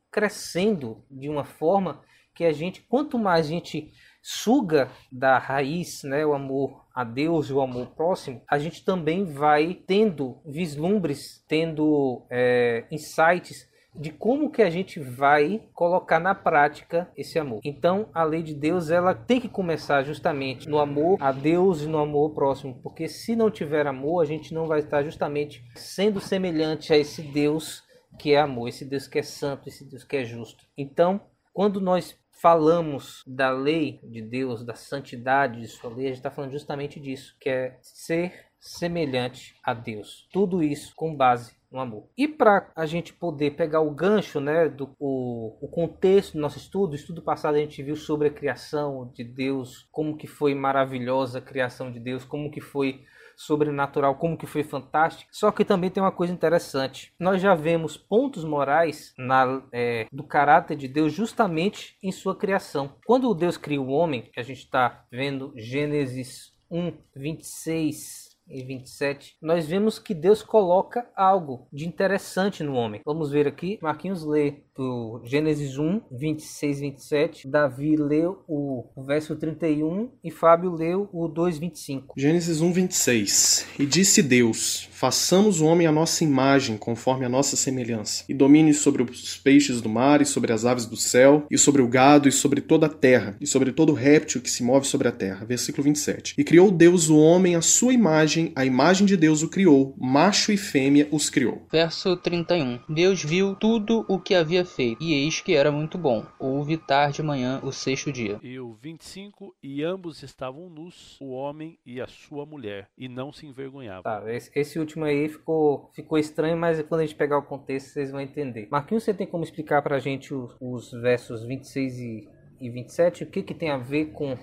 crescendo de uma forma que a gente, quanto mais a gente suga da raiz, né, o amor a Deus e o amor próximo, a gente também vai tendo vislumbres, tendo é, insights de como que a gente vai colocar na prática esse amor. Então, a lei de Deus, ela tem que começar justamente no amor a Deus e no amor próximo, porque se não tiver amor, a gente não vai estar justamente sendo semelhante a esse Deus que é amor, esse Deus que é santo, esse Deus que é justo. Então, quando nós falamos da lei de Deus, da santidade de sua lei, a gente está falando justamente disso, que é ser semelhante a Deus. Tudo isso com base no amor. E para a gente poder pegar o gancho, né, do o, o contexto do nosso estudo, estudo passado a gente viu sobre a criação de Deus, como que foi maravilhosa a criação de Deus, como que foi sobrenatural, como que foi fantástico. Só que também tem uma coisa interessante. Nós já vemos pontos morais na, é, do caráter de Deus justamente em sua criação. Quando Deus cria o homem, que a gente está vendo Gênesis 1, 26 e 27, nós vemos que Deus coloca algo de interessante no homem. Vamos ver aqui, Marquinhos lê do Gênesis 1, 26, 27, Davi leu o, o verso 31 e Fábio leu o 2, 25. Gênesis 1, 26. E disse Deus: Façamos o homem à nossa imagem, conforme a nossa semelhança, e domine sobre os peixes do mar, e sobre as aves do céu, e sobre o gado, e sobre toda a terra, e sobre todo réptil que se move sobre a terra. Versículo 27. E criou Deus o homem à sua imagem, a imagem de Deus o criou, macho e fêmea os criou. Verso 31. Deus viu tudo o que havia feito, e eis que era muito bom. Houve tarde e manhã o sexto dia. E o 25, e ambos estavam nus, o homem e a sua mulher, e não se envergonhavam. Tá, esse, esse último aí ficou, ficou estranho, mas quando a gente pegar o contexto vocês vão entender. Marquinhos, você tem como explicar pra gente os, os versos 26 e, e 27? O que que tem a ver com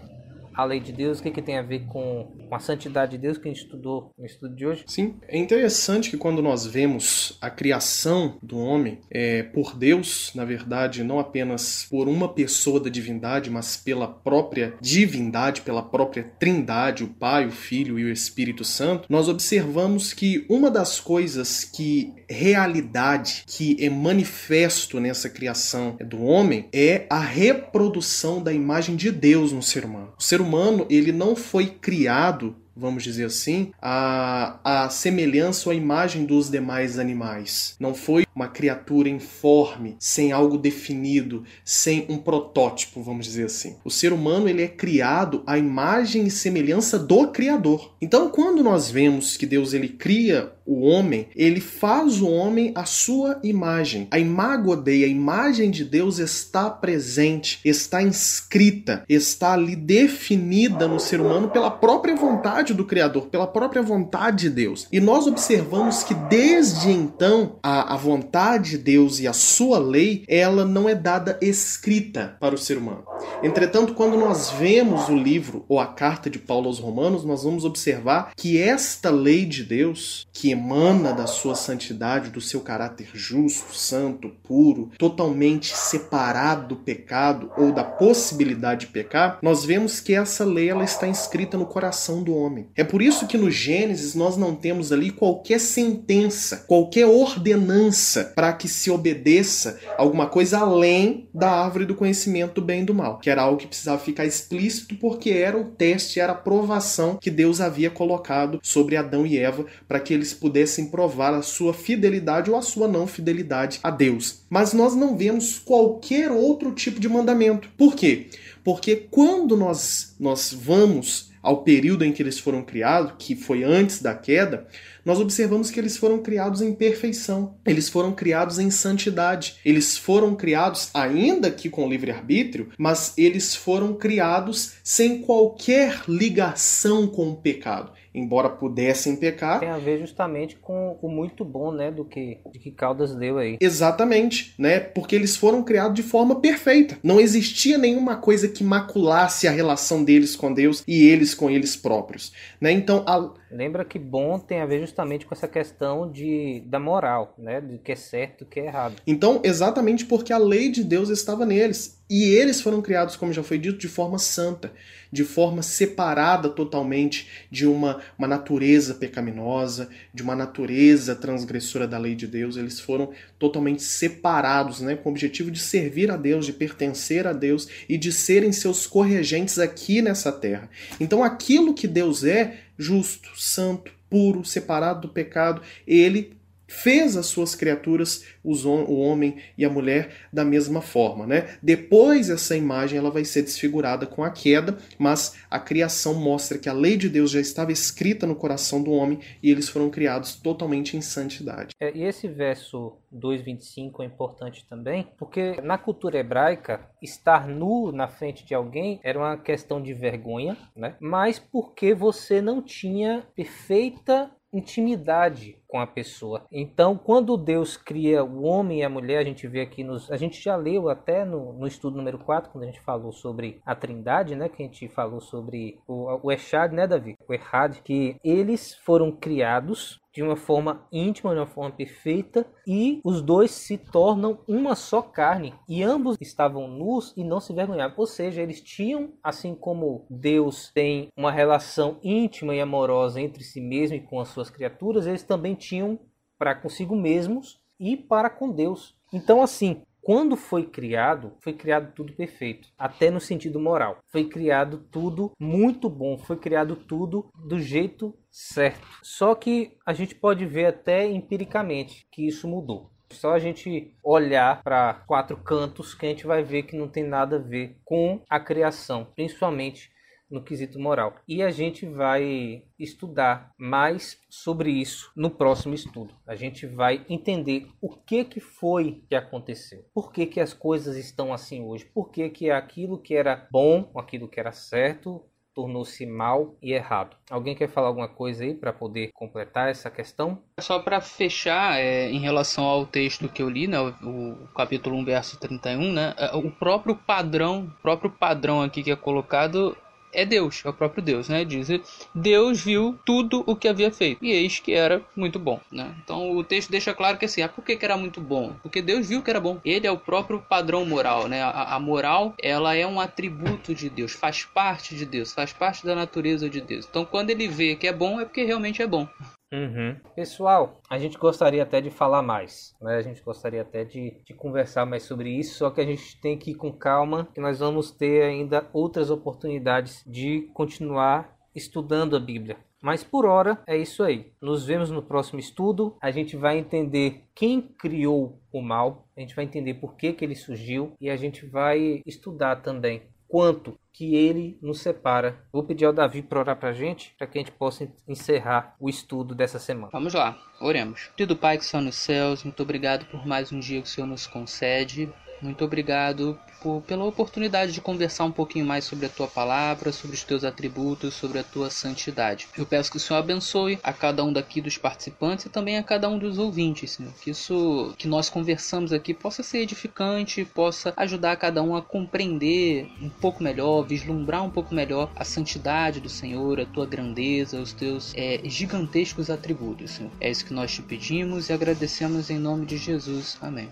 a lei de Deus, o que, que tem a ver com, com a santidade de Deus que a gente estudou no estudo de hoje? Sim, é interessante que quando nós vemos a criação do homem é, por Deus, na verdade, não apenas por uma pessoa da divindade, mas pela própria divindade, pela própria trindade, o Pai, o Filho e o Espírito Santo, nós observamos que uma das coisas que realidade, que é manifesto nessa criação do homem, é a reprodução da imagem de Deus no ser humano. O ser humano ele não foi criado vamos dizer assim, a, a semelhança ou a imagem dos demais animais. Não foi uma criatura informe, sem algo definido, sem um protótipo, vamos dizer assim. O ser humano ele é criado à imagem e semelhança do Criador. Então, quando nós vemos que Deus ele cria o homem, ele faz o homem à sua imagem. A imago Dei, a imagem de Deus está presente, está inscrita, está ali definida no ser humano pela própria vontade do Criador, pela própria vontade de Deus. E nós observamos que desde então a, a vontade de Deus e a sua lei, ela não é dada escrita para o ser humano. Entretanto, quando nós vemos o livro ou a carta de Paulo aos Romanos, nós vamos observar que esta lei de Deus, que emana da sua santidade, do seu caráter justo, santo, puro, totalmente separado do pecado ou da possibilidade de pecar, nós vemos que essa lei ela está inscrita no coração do homem. É por isso que no Gênesis nós não temos ali qualquer sentença, qualquer ordenança para que se obedeça alguma coisa além da árvore do conhecimento do bem e do mal, que era algo que precisava ficar explícito porque era o teste, era a provação que Deus havia colocado sobre Adão e Eva para que eles pudessem pudessem provar a sua fidelidade ou a sua não fidelidade a Deus. Mas nós não vemos qualquer outro tipo de mandamento. Por quê? Porque quando nós, nós vamos ao período em que eles foram criados, que foi antes da queda, nós observamos que eles foram criados em perfeição, eles foram criados em santidade, eles foram criados, ainda que com livre-arbítrio, mas eles foram criados sem qualquer ligação com o pecado embora pudessem pecar. Tem a ver justamente com o muito bom, né, do que de que Caldas deu aí. Exatamente, né? Porque eles foram criados de forma perfeita. Não existia nenhuma coisa que maculasse a relação deles com Deus e eles com eles próprios, né? Então, a... lembra que bom tem a ver justamente com essa questão de da moral, né, do que é certo, do que é errado. Então, exatamente porque a lei de Deus estava neles e eles foram criados, como já foi dito, de forma santa de forma separada totalmente de uma, uma natureza pecaminosa, de uma natureza transgressora da lei de Deus. Eles foram totalmente separados, né, com o objetivo de servir a Deus, de pertencer a Deus e de serem seus corregentes aqui nessa terra. Então, aquilo que Deus é, justo, santo, puro, separado do pecado, ele fez as suas criaturas, o homem e a mulher, da mesma forma. Né? Depois essa imagem ela vai ser desfigurada com a queda, mas a criação mostra que a lei de Deus já estava escrita no coração do homem e eles foram criados totalmente em santidade. É, e esse verso 2,25 é importante também, porque na cultura hebraica, estar nu na frente de alguém era uma questão de vergonha, né? mas porque você não tinha perfeita intimidade com a pessoa. Então, quando Deus cria o homem e a mulher, a gente vê aqui nos. A gente já leu até no, no estudo número 4, quando a gente falou sobre a Trindade, né? Que a gente falou sobre o, o Echad, né, Davi? O Errad, que eles foram criados de uma forma íntima, de uma forma perfeita, e os dois se tornam uma só carne. E ambos estavam nus e não se vergonhavam. Ou seja, eles tinham, assim como Deus tem uma relação íntima e amorosa entre si mesmo e com as suas criaturas, eles também tinham para consigo mesmos e para com Deus. Então, assim, quando foi criado, foi criado tudo perfeito, até no sentido moral. Foi criado tudo muito bom, foi criado tudo do jeito certo. Só que a gente pode ver até empiricamente que isso mudou. Só a gente olhar para quatro cantos que a gente vai ver que não tem nada a ver com a criação, principalmente no quesito moral. E a gente vai estudar mais sobre isso no próximo estudo. A gente vai entender o que que foi que aconteceu. Por que que as coisas estão assim hoje? Por que que aquilo que era bom, aquilo que era certo, tornou-se mal e errado. Alguém quer falar alguma coisa aí para poder completar essa questão? Só para fechar, é, em relação ao texto que eu li, né, o, o, capítulo 1, verso 31, né, é, o próprio padrão, próprio padrão aqui que é colocado é Deus, é o próprio Deus, né? Diz, Deus viu tudo o que havia feito e eis que era muito bom, né? Então o texto deixa claro que assim, ah, por que, que era muito bom? Porque Deus viu que era bom. Ele é o próprio padrão moral, né? A, a moral, ela é um atributo de Deus, faz parte de Deus, faz parte da natureza de Deus. Então quando ele vê que é bom, é porque realmente é bom. Uhum. Pessoal, a gente gostaria até de falar mais, né? A gente gostaria até de, de conversar mais sobre isso, só que a gente tem que ir com calma, que nós vamos ter ainda outras oportunidades de continuar estudando a Bíblia. Mas por hora é isso aí. Nos vemos no próximo estudo. A gente vai entender quem criou o mal, a gente vai entender por que, que ele surgiu e a gente vai estudar também quanto que ele nos separa. Vou pedir ao Davi para orar para a gente, para que a gente possa encerrar o estudo dessa semana. Vamos lá, oremos. Querido Pai que está nos céus, muito obrigado por mais um dia que o Senhor nos concede. Muito obrigado por, pela oportunidade de conversar um pouquinho mais sobre a tua palavra, sobre os teus atributos, sobre a tua santidade. Eu peço que o Senhor abençoe a cada um daqui dos participantes e também a cada um dos ouvintes, Senhor. Que isso que nós conversamos aqui possa ser edificante, possa ajudar cada um a compreender um pouco melhor, vislumbrar um pouco melhor a santidade do Senhor, a tua grandeza, os teus é, gigantescos atributos, Senhor. É isso que nós te pedimos e agradecemos em nome de Jesus. Amém.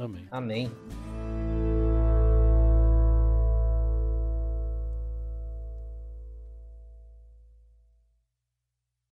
Amém. Amém.